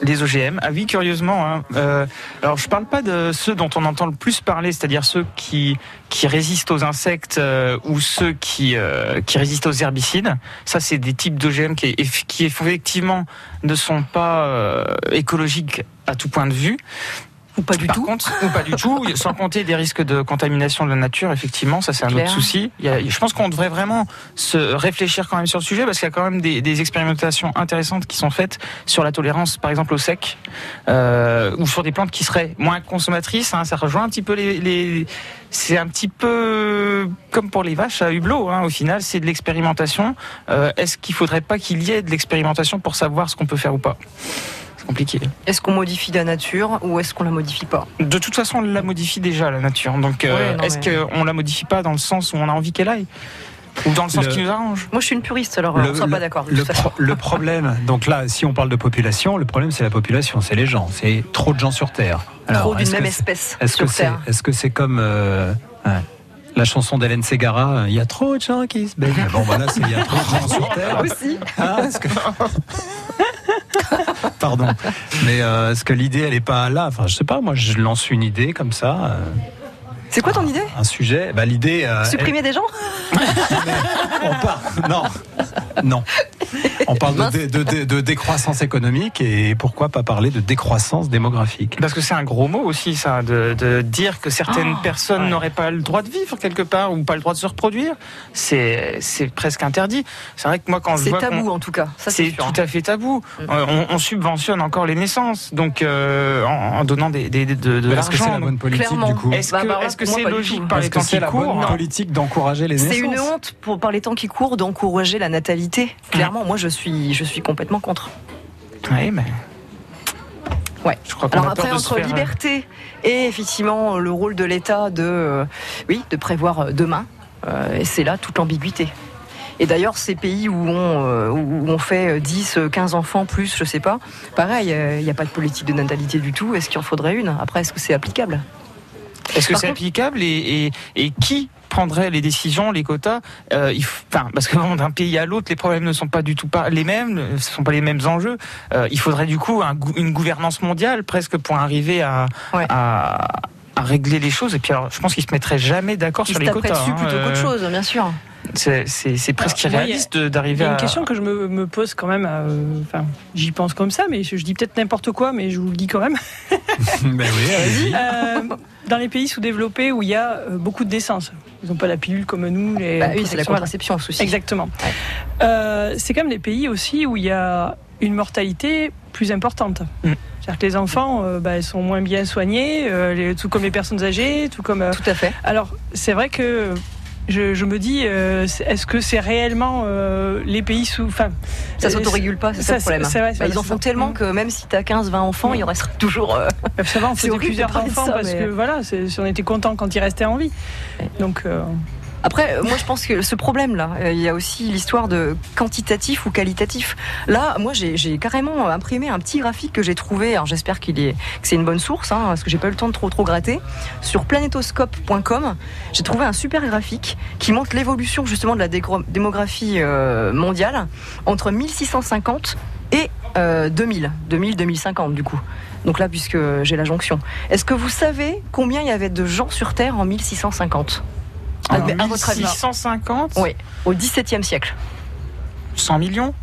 Speaker 8: Les OGM, ah oui, curieusement. Hein, euh, alors, je parle pas de ceux dont on entend le plus parler, c'est-à-dire ceux qui résistent aux insectes ou ceux qui résistent aux herbicides. Ça, c'est des types d'OGM qui, eff- qui effectivement ne sont pas écologiques à tout point de vue.
Speaker 4: Ou pas du
Speaker 8: Par
Speaker 4: tout.
Speaker 8: contre, ou pas du tout, sans compter des risques de contamination de la nature, effectivement, ça c'est un autre souci. Il y a- je pense qu'on devrait vraiment se réfléchir quand même sur le sujet parce qu'il y a quand même des, des expérimentations intéressantes qui sont faites sur la tolérance, par exemple au sec, euh, ou sur des plantes qui seraient moins consommatrices. hein. ça rejoint un petit peu les. les- c'est un petit peu comme pour les vaches à hublot. hein. au final, c'est de l'expérimentation. Euh, Est-ce qu'il faudrait pas qu'il y ait de l'expérimentation pour savoir ce qu'on peut faire ou pas? Compliqué.
Speaker 4: Est-ce qu'on modifie la nature ou est-ce qu'on la modifie pas?
Speaker 8: De toute façon, on la modifie déjà, la nature. Donc, euh,
Speaker 4: Ouais,
Speaker 8: est-ce
Speaker 4: mais-
Speaker 8: qu'on la modifie pas dans le sens où on a envie qu'elle aille? Ou dans le sens
Speaker 2: Le-
Speaker 8: qui nous arrange?
Speaker 4: Moi, je suis une puriste, alors
Speaker 2: Le-
Speaker 4: on sera
Speaker 2: le-
Speaker 4: pas d'accord.
Speaker 2: Le, pro- problème, donc là, si on parle de population, le problème c'est la population, c'est les gens, c'est trop de gens sur Terre.
Speaker 4: Trop d'une
Speaker 2: que
Speaker 4: même espèce
Speaker 2: Est-ce que
Speaker 4: sur
Speaker 2: c'est
Speaker 4: Terre.
Speaker 2: est-ce que c'est comme euh, la chanson d'Hélène Ségara, euh, il y a trop de gens qui se baignent. Bon voilà, c'est il y a trop de gens sur Terre.
Speaker 4: Aussi.
Speaker 2: Ah, que- Pardon. Mais euh, est-ce que l'idée elle est pas là? Enfin, je sais pas. Moi, je lance une idée comme ça, euh,
Speaker 4: C'est quoi ton idée
Speaker 2: un sujet. Bah l'idée. euh,
Speaker 4: Supprimer des gens
Speaker 2: on parle. Non. Non. On parle de, de- de- de décroissance économique et pourquoi pas parler de décroissance démographique?
Speaker 8: Parce que c'est un gros mot aussi, ça, de, de dire que certaines
Speaker 4: Oh,
Speaker 8: personnes
Speaker 2: ouais.
Speaker 8: n'auraient pas le droit de vivre quelque part ou pas le droit de se reproduire. C'est c'est presque interdit. C'est vrai que moi, quand je
Speaker 4: C'est
Speaker 8: vois qu'on-
Speaker 4: tabou en tout cas. Ça, c'est
Speaker 8: tout à fait tabou.
Speaker 4: Mm.
Speaker 8: Euh, on, on subventionne encore les naissances, donc euh, en, en donnant des, des- de, de
Speaker 2: Mais Est-ce que c'est
Speaker 8: l'argent.
Speaker 2: la bonne politique
Speaker 4: clairement.
Speaker 2: du coup?
Speaker 8: Est-ce
Speaker 4: Bah,
Speaker 8: que
Speaker 4: bah,
Speaker 8: que c'est logique par les temps
Speaker 2: c'est
Speaker 8: qui
Speaker 2: la bonne
Speaker 8: courent
Speaker 2: politique d'encourager les naissances
Speaker 4: C'est une honte pour, par les temps qui courent d'encourager la natalité. Clairement, moi je suis, je suis complètement contre.
Speaker 8: Oui, mais
Speaker 4: Ouais.
Speaker 8: je crois qu'on
Speaker 4: Alors après, entre
Speaker 8: faire, euh,
Speaker 4: liberté et effectivement le rôle de l'État de, euh, oui, de prévoir euh, demain, euh, et c'est là toute l'ambiguïté. Et d'ailleurs, ces pays où on, euh, où on fait 10, euh, 15 enfants plus, je sais pas, pareil, euh, il n'y a pas de politique de natalité du tout. Est-ce qu'il en faudrait une? Après, est-ce que c'est applicable?
Speaker 8: Est-ce que c'est applicable et, et, et qui prendrait les décisions, les quotas Euh, il faut- enfin, Parce que d'un pays à l'autre, les problèmes ne sont pas du tout pas les mêmes, ce ne sont pas les mêmes enjeux. Euh, il faudrait du coup un une gouvernance mondiale presque pour arriver à,
Speaker 4: Ouais.
Speaker 8: à, à régler les choses. Et puis alors, je pense qu'ils se mettraient jamais d'accord
Speaker 4: Ils
Speaker 8: sur
Speaker 4: se
Speaker 8: les quotas.
Speaker 4: dessus
Speaker 8: hein.
Speaker 4: plutôt qu'autre
Speaker 8: Euh,
Speaker 4: chose, bien sûr.
Speaker 8: C'est presque
Speaker 7: Alors,
Speaker 8: irréaliste de-
Speaker 7: Il y
Speaker 8: d'arriver
Speaker 7: a
Speaker 8: à.
Speaker 7: une question que je me, me pose quand même. euh, Enfin, j'y pense comme ça, mais je, je dis peut-être n'importe quoi, mais je vous le dis quand même.
Speaker 2: Ben oui, allez-y.
Speaker 7: Euh, dans les pays sous-développés où il y a euh, beaucoup de décence, ils n'ont pas la pilule comme nous. Les
Speaker 4: Bah oui, c'est la contraception, ce souci.
Speaker 7: Exactement. Euh, c'est quand même des pays aussi où il y a une mortalité plus importante.
Speaker 8: Mm.
Speaker 7: C'est-à-dire que les enfants euh, bah, sont moins bien soignés, euh, les- tout comme les personnes âgées, tout comme. euh,
Speaker 4: Tout à fait.
Speaker 7: alors, c'est vrai que je, je me dis, euh, est-ce que c'est réellement euh, les pays sous. Enfin,
Speaker 4: Ça
Speaker 7: euh,
Speaker 4: s'autorégule pas, c'est ça,
Speaker 7: ça,
Speaker 4: le problème.
Speaker 7: vrai,
Speaker 4: Bah, ils en font tellement
Speaker 7: ça.
Speaker 4: que même si tu as 15, 20 enfants, il en restera toujours. euh,
Speaker 7: Ça va, on
Speaker 4: C'est
Speaker 7: faisait plusieurs enfants
Speaker 4: ça,
Speaker 7: parce
Speaker 4: mais-
Speaker 7: que voilà, si on était content quand ils restaient en vie. Donc,
Speaker 4: Après, moi, je pense que ce problème-là, euh, il y a aussi l'histoire de quantitatif ou qualitatif. Là, moi, j'ai carrément imprimé un petit graphique que j'ai trouvé. Alors, j'espère qu'il est, que c'est une bonne source, hein, parce que j'ai pas eu le temps de trop trop gratter. Sur planetoscope.com, j'ai trouvé un super graphique qui montre l'évolution justement de la démographie euh, mondiale entre 1650 et euh, 2000, 2000-2050 du coup. Donc là, puisque j'ai la jonction. Est-ce que vous savez combien il y avait de gens sur Terre en 1650
Speaker 8: En
Speaker 4: à, à votre avis
Speaker 8: 1650
Speaker 4: Oui, au XVIIe siècle.
Speaker 8: 100 millions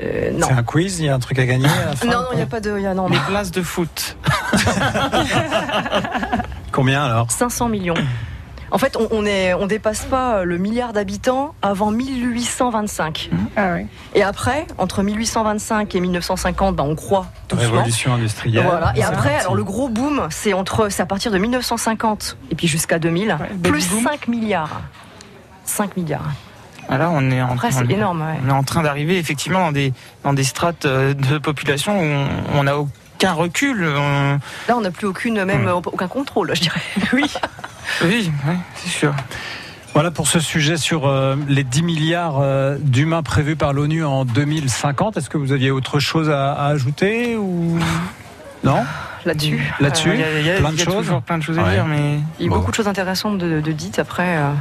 Speaker 4: Euh, non.
Speaker 2: C'est un quiz, il y a un truc à gagner à la fin
Speaker 4: Non, non, il n'y a pas de. il y a- non,
Speaker 8: Les places de foot.
Speaker 2: Combien alors?
Speaker 4: 500 millions. En fait, on, on est, on dépasse pas le milliard d'habitants avant 1825.
Speaker 7: ah ouais.
Speaker 4: Et après, entre 1825 et 1950, bah, on croît doucement.
Speaker 2: Révolution industrielle.
Speaker 4: Voilà. Et après, alors le gros boom, c'est entre, c'est à partir de 1950 et puis jusqu'à 2000,
Speaker 7: Ouais, baby
Speaker 4: plus
Speaker 7: boom.
Speaker 4: 5 milliards. 5 milliards.
Speaker 8: Voilà, on est en
Speaker 4: Après,
Speaker 8: est-
Speaker 4: énorme. ouais.
Speaker 8: On est en train d'arriver effectivement dans des, dans des strates euh, de population où on- n'a aucun recul. on-
Speaker 4: Là, on n'a plus aucune, même
Speaker 8: Hmm.
Speaker 4: aucun contrôle, je dirais. Oui.
Speaker 8: Oui, ouais, c'est sûr.
Speaker 2: Voilà pour ce sujet sur euh, les 10 milliards euh, d'humains prévus par l'ONU en 2050. Est-ce que vous aviez autre chose à, à ajouter ou non?
Speaker 4: Là-dessus.
Speaker 2: Là-dessus?
Speaker 8: Il y a, il y a-
Speaker 2: plein de
Speaker 8: y a toujours plein de choses à
Speaker 2: Ouais.
Speaker 8: dire, mais
Speaker 4: Il y a
Speaker 2: Bon.
Speaker 4: beaucoup de choses intéressantes de, de dites après. euh,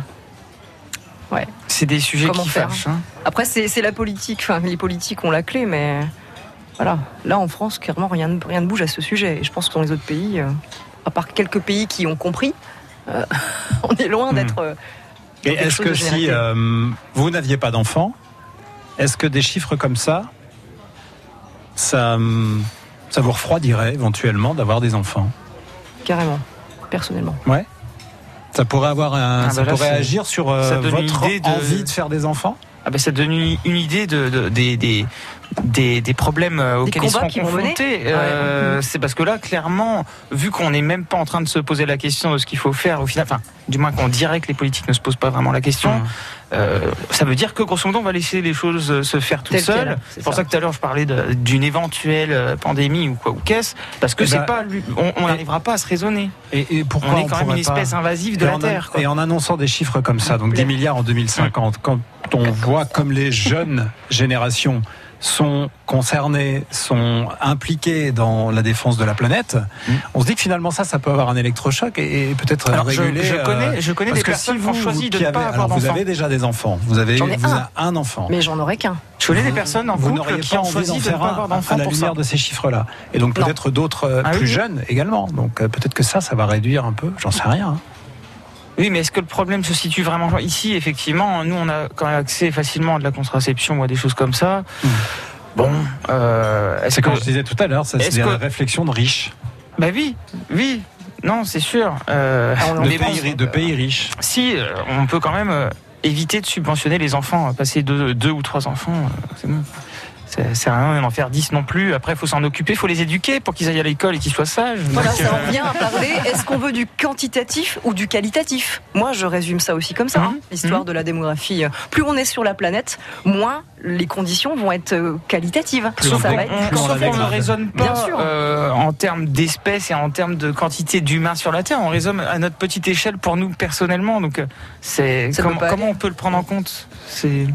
Speaker 8: c'est des sujets
Speaker 4: Comment
Speaker 8: qui
Speaker 4: faire?
Speaker 8: fâchent. hein.
Speaker 4: Après, c'est la politique. Enfin, les politiques ont la clé, mais voilà. Là, en France, clairement, rien, ne- rien ne bouge à ce sujet. Et je pense que dans les autres pays, euh, à part quelques pays qui ont compris, euh, on est loin
Speaker 2: Hmm.
Speaker 4: d'être. euh,
Speaker 2: Et est-ce que si euh, vous n'aviez pas d'enfant, est-ce que des chiffres comme ça, ça, hum, Ça vous refroidirait éventuellement d'avoir des enfants?
Speaker 4: Carrément, personnellement.
Speaker 2: Ouais. Ça pourrait avoir un,
Speaker 8: Ah,
Speaker 2: ça
Speaker 8: bah là,
Speaker 2: pourrait agir sur euh, votre
Speaker 8: idée de-
Speaker 2: envie de faire des enfants?
Speaker 8: Ah ben ça donne une, une idée de, de- des, des, des, des problèmes euh, auxquels ils
Speaker 4: qu'ils vont mener.
Speaker 8: confrontés. Euh, C'est parce que là, clairement, vu qu'on n'est même pas en train de se poser la question de ce qu'il faut faire au final, enfin, du moins qu'on dirait que les politiques ne se posent pas vraiment la question,
Speaker 2: Mmh.
Speaker 8: euh, ça veut dire que grosso modo, on va laisser les choses se faire
Speaker 4: quelles,
Speaker 8: seules.
Speaker 4: c'est
Speaker 8: pour
Speaker 4: ça.
Speaker 8: ça que tout à l'heure, je parlais d'une éventuelle pandémie ou quoi ou qu'est-ce, parce que
Speaker 2: Eh
Speaker 8: c'est
Speaker 2: ben,
Speaker 8: pas, on n'arrivera pas à se raisonner.
Speaker 2: Et, et pourquoi
Speaker 8: on est quand même une
Speaker 2: pas-
Speaker 8: espèce invasive de
Speaker 2: et
Speaker 8: la
Speaker 2: en,
Speaker 8: Terre. quoi.
Speaker 2: et en annonçant des chiffres comme ça, donc 10 milliards en 2050, quand on voit comme les jeunes générations sont concernées, sont impliquées dans la défense de la planète, on se dit que finalement ça, ça peut avoir un électrochoc et, et peut-être
Speaker 8: je-
Speaker 2: réguler.
Speaker 8: je
Speaker 2: euh,
Speaker 8: connais- je connais
Speaker 2: parce
Speaker 8: des
Speaker 2: que
Speaker 8: personnes
Speaker 2: si
Speaker 8: qui ont
Speaker 2: vous,
Speaker 8: choisi de ne pas
Speaker 2: avez-
Speaker 8: avoir
Speaker 2: alors, Vous avez déjà des enfants. Vous avez,
Speaker 4: J'en ai
Speaker 2: vous un. enfant.
Speaker 4: Mais j'en aurais qu'un.
Speaker 8: Je connais des personnes en
Speaker 2: vous
Speaker 8: couple qui ont choisi
Speaker 2: d'en
Speaker 8: de ne pas
Speaker 2: un
Speaker 8: avoir
Speaker 2: à la
Speaker 8: pour ça.
Speaker 2: lumière de ces chiffres-là. Et donc peut-être d'autres
Speaker 8: Ah
Speaker 2: plus
Speaker 8: oui.
Speaker 2: jeunes également. Donc euh, peut-être que ça, ça va réduire un peu. J'en sais rien.
Speaker 8: Oui, mais est-ce que le problème se situe vraiment ici? Effectivement, nous, on a quand même accès facilement à de la contraception ou à des choses comme ça.
Speaker 2: Mm.
Speaker 8: Bon, euh,
Speaker 2: C'est
Speaker 8: que...
Speaker 2: comme je disais tout à l'heure, ça, c'est
Speaker 8: est-ce
Speaker 2: des
Speaker 8: que-
Speaker 2: réflexions de riches,
Speaker 8: Bah oui, oui. Non, c'est sûr. Euh,
Speaker 2: de pays, ri- de pays riches.
Speaker 8: si, euh, on peut quand même éviter de subventionner les enfants. Passer deux, deux ou trois enfants, c'est bon. Ça sert à rien d'en faire dix non plus. Après, il faut s'en occuper, il faut les éduquer pour qu'ils aillent à l'école et qu'ils soient sages.
Speaker 4: Voilà,
Speaker 8: Donc,
Speaker 4: ça en
Speaker 8: euh,
Speaker 4: revient à parler. Est-ce qu'on veut du quantitatif ou du qualitatif? Moi, je résume ça aussi comme ça, hein,
Speaker 8: Mhm.
Speaker 4: l'histoire
Speaker 8: Mhm.
Speaker 4: de la démographie. Plus on est sur la planète, moins les conditions vont être euh, qualitatives.
Speaker 8: Sauf
Speaker 4: ça
Speaker 8: qu'on ne raisonne pas
Speaker 4: Bien sûr.
Speaker 8: euh, en termes d'espèces et en termes de quantité d'humains sur la Terre. On raisonne à notre petite échelle pour nous personnellement. Donc, c'est comment, comment on peut le prendre en compte? C'est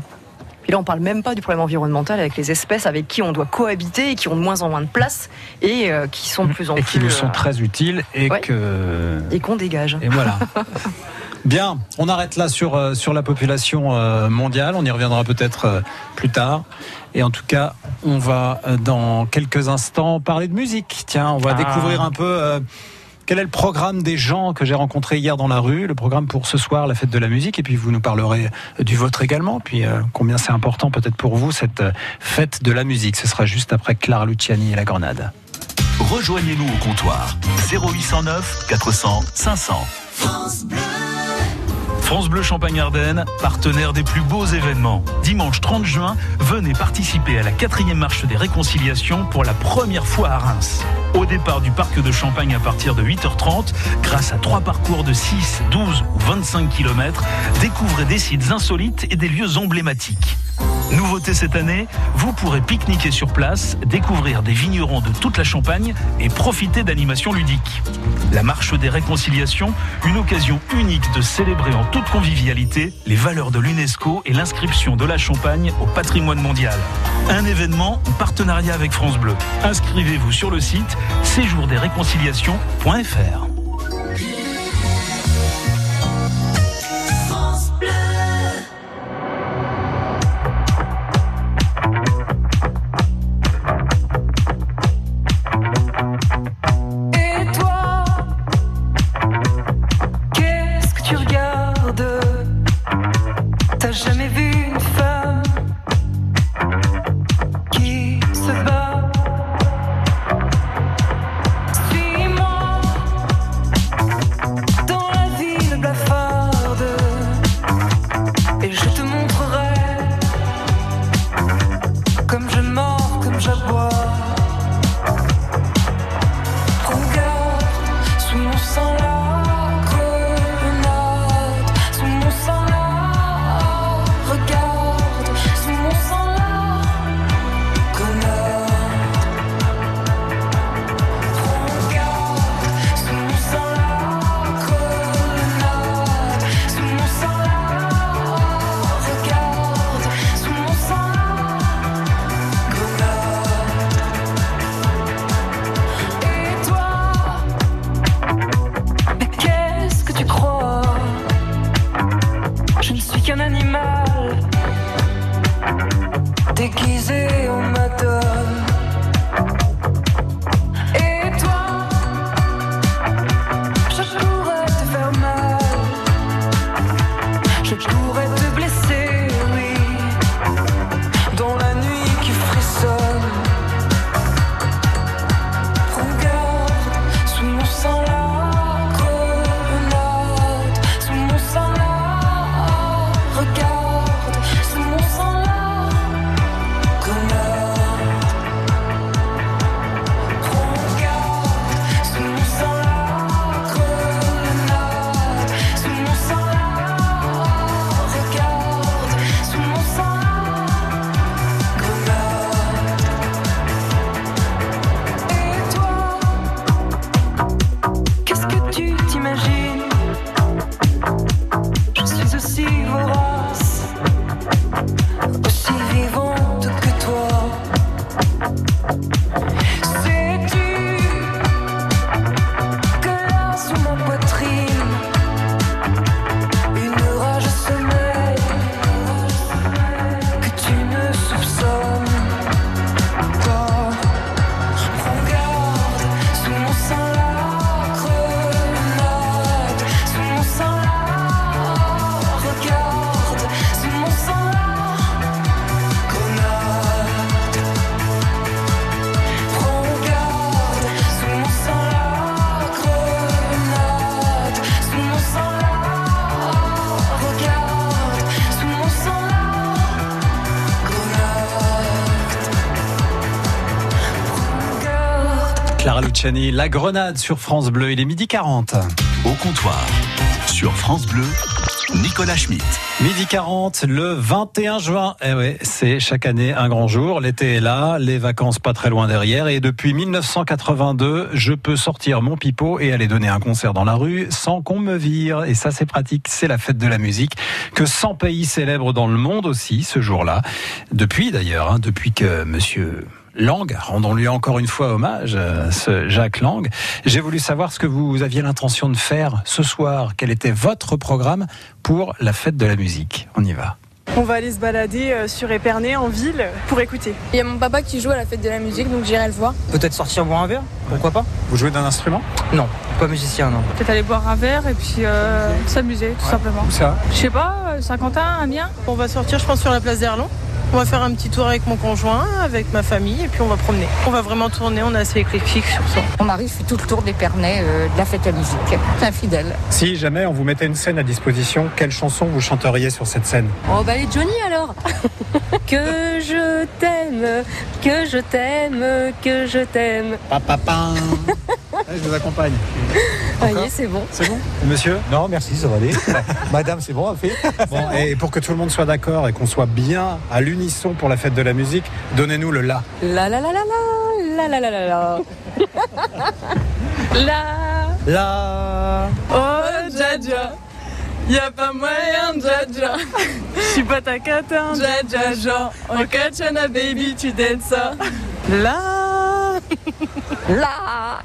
Speaker 4: Puis là, on parle même pas du problème environnemental avec les espèces avec qui on doit cohabiter et qui ont de moins en moins de place et euh, qui sont de plus en
Speaker 2: Et
Speaker 4: plus
Speaker 2: qui nous sont
Speaker 4: euh,
Speaker 2: très utiles et
Speaker 4: ouais.
Speaker 2: que.
Speaker 4: et qu'on dégage.
Speaker 2: Et voilà. Bien, on arrête là sur, euh, sur la population mondiale. On y reviendra peut-être plus tard. Et en tout cas, on va dans quelques instants parler de musique. Tiens, on va
Speaker 8: Ah.
Speaker 2: découvrir un peu euh, quel est le programme des gens que j'ai rencontrés hier dans la rue, le programme pour ce soir, la fête de la musique. Et puis vous nous parlerez du vôtre également. Puis euh, combien c'est important peut-être pour vous cette euh, fête de la musique. Ce sera juste après Clara Luciani et la Grenade.
Speaker 1: Rejoignez-nous au comptoir 0809 400 500. France Bleu Champagne-Ardenne, partenaire des plus beaux événements. Dimanche 30 juin, venez participer à la quatrième marche des réconciliations pour la première fois à Reims. Au départ du parc de Champagne à partir de 8h30, grâce à trois parcours de 6, 12 ou 25 km, découvrez des sites insolites et des lieux emblématiques. Nouveauté cette année, vous pourrez pique-niquer sur place, découvrir des vignerons de toute la Champagne et profiter d'animations ludiques. La marche des réconciliations, une occasion unique de célébrer en toute convivialité les valeurs de l'UNESCO et l'inscription de la Champagne au patrimoine mondial. Un événement en partenariat avec France Bleu. Inscrivez-vous sur le site séjourdesréconciliations.fr.
Speaker 10: La Grenade
Speaker 2: sur France Bleu, il est midi 40.
Speaker 11: Au comptoir, sur France Bleu, Nicolas Schmitt.
Speaker 2: Midi 40, le 21 juin. Eh ouais, c'est chaque année un grand jour. L'été est là, les vacances pas très loin derrière. Et depuis 1982, je peux sortir mon pipeau et aller donner un concert dans la rue sans qu'on me vire. Et ça, c'est pratique. C'est la fête de la musique que 100 pays célèbrent dans le monde aussi ce jour-là. Depuis d'ailleurs, hein, depuis que monsieur Lang, rendons-lui encore une fois hommage, euh, ce Jacques Lang. J'ai voulu savoir ce que vous aviez l'intention de faire ce soir. Quel était votre programme pour la fête de la musique? On y va.
Speaker 12: On va aller se balader euh, sur Épernay en ville pour écouter.
Speaker 13: Il y a mon papa qui joue à la fête de la musique, donc j'irai le voir.
Speaker 8: Peut-être sortir boire un verre Pourquoi pas?
Speaker 2: Vous jouez d'un instrument?
Speaker 8: Non, pas musicien, non.
Speaker 12: Peut-être aller boire un verre et puis euh, s'amuser tout simplement.
Speaker 2: Où ça?
Speaker 12: Je sais pas, Saint-Quentin, Amiens? On va sortir, je pense, sur la place d'Erlon. On va faire un petit tour avec mon conjoint, avec ma famille, et puis on va promener. On va vraiment tourner, on est assez éclectique sur ça.
Speaker 14: Mon mari fait tout le tour d'Épernay euh, de la fête à musique. C'est un fidèle.
Speaker 2: Si jamais on vous mettait une scène à disposition, quelle chanson vous chanteriez sur cette scène?
Speaker 13: Oh bah les Johnny alors Que je t'aime, que je t'aime, que je t'aime.
Speaker 2: Papa Je vous accompagne.
Speaker 13: Voyez, c'est bon.
Speaker 2: C'est bon Monsieur
Speaker 15: Non, merci, ça va aller. Madame, c'est bon, fait.
Speaker 2: Bon, et pour que tout le monde soit d'accord et qu'on soit bien à l'unisson pour la fête de la musique, donnez-nous le la.
Speaker 13: La la la la la la la la la la.
Speaker 8: La.
Speaker 12: Oh, Jaja y a pas moyen, Jaja Je suis pas ta catin, Jaja Jean En Kachana baby, tu danses ça La
Speaker 13: La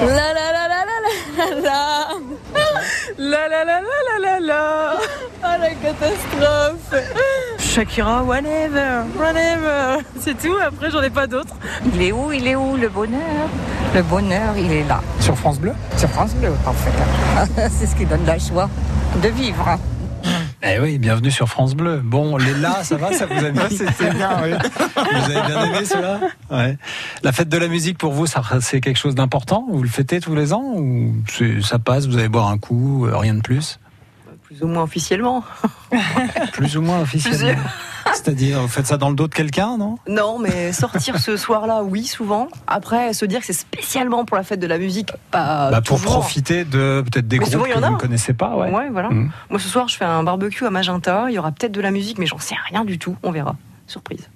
Speaker 13: La la la la la la la
Speaker 12: La la la la la la la Ah la catastrophe Shakira, whatever, whatever C'est tout, après j'en ai pas d'autres.
Speaker 14: Il est où Il est où le bonheur? Le bonheur, il est là.
Speaker 2: Sur France Bleu?
Speaker 14: Sur France Bleu, en fait. C'est ce qui donne la joie de vivre.
Speaker 2: Eh oui, bienvenue sur France Bleu. Bon, les là, ça va, ça vous a mis
Speaker 8: C'était bien, oui.
Speaker 2: Vous avez bien aimé cela Ouais. La fête de la musique pour vous, ça c'est quelque chose d'important? Vous le fêtez tous les ans ou c'est- ça passe Vous allez boire un coup, euh, rien de plus?
Speaker 4: Plus ou moins officiellement.
Speaker 2: Plus ou moins officiellement. C'est-à-dire, vous faites ça dans le dos de quelqu'un, non?
Speaker 4: Non, mais sortir ce soir-là, oui, souvent. Après, se dire que c'est spécialement pour la fête de la musique, pas
Speaker 2: Bah, Pour profiter de peut-être des
Speaker 4: Mais
Speaker 2: groupes
Speaker 4: souvent,
Speaker 2: que vous ne connaissez pas, ouais.
Speaker 4: Ouais, voilà.
Speaker 2: Mm.
Speaker 4: Moi, ce soir, je fais un barbecue à Magenta. Il y aura peut-être de la musique, mais j'en sais rien du tout. On verra. Surprise.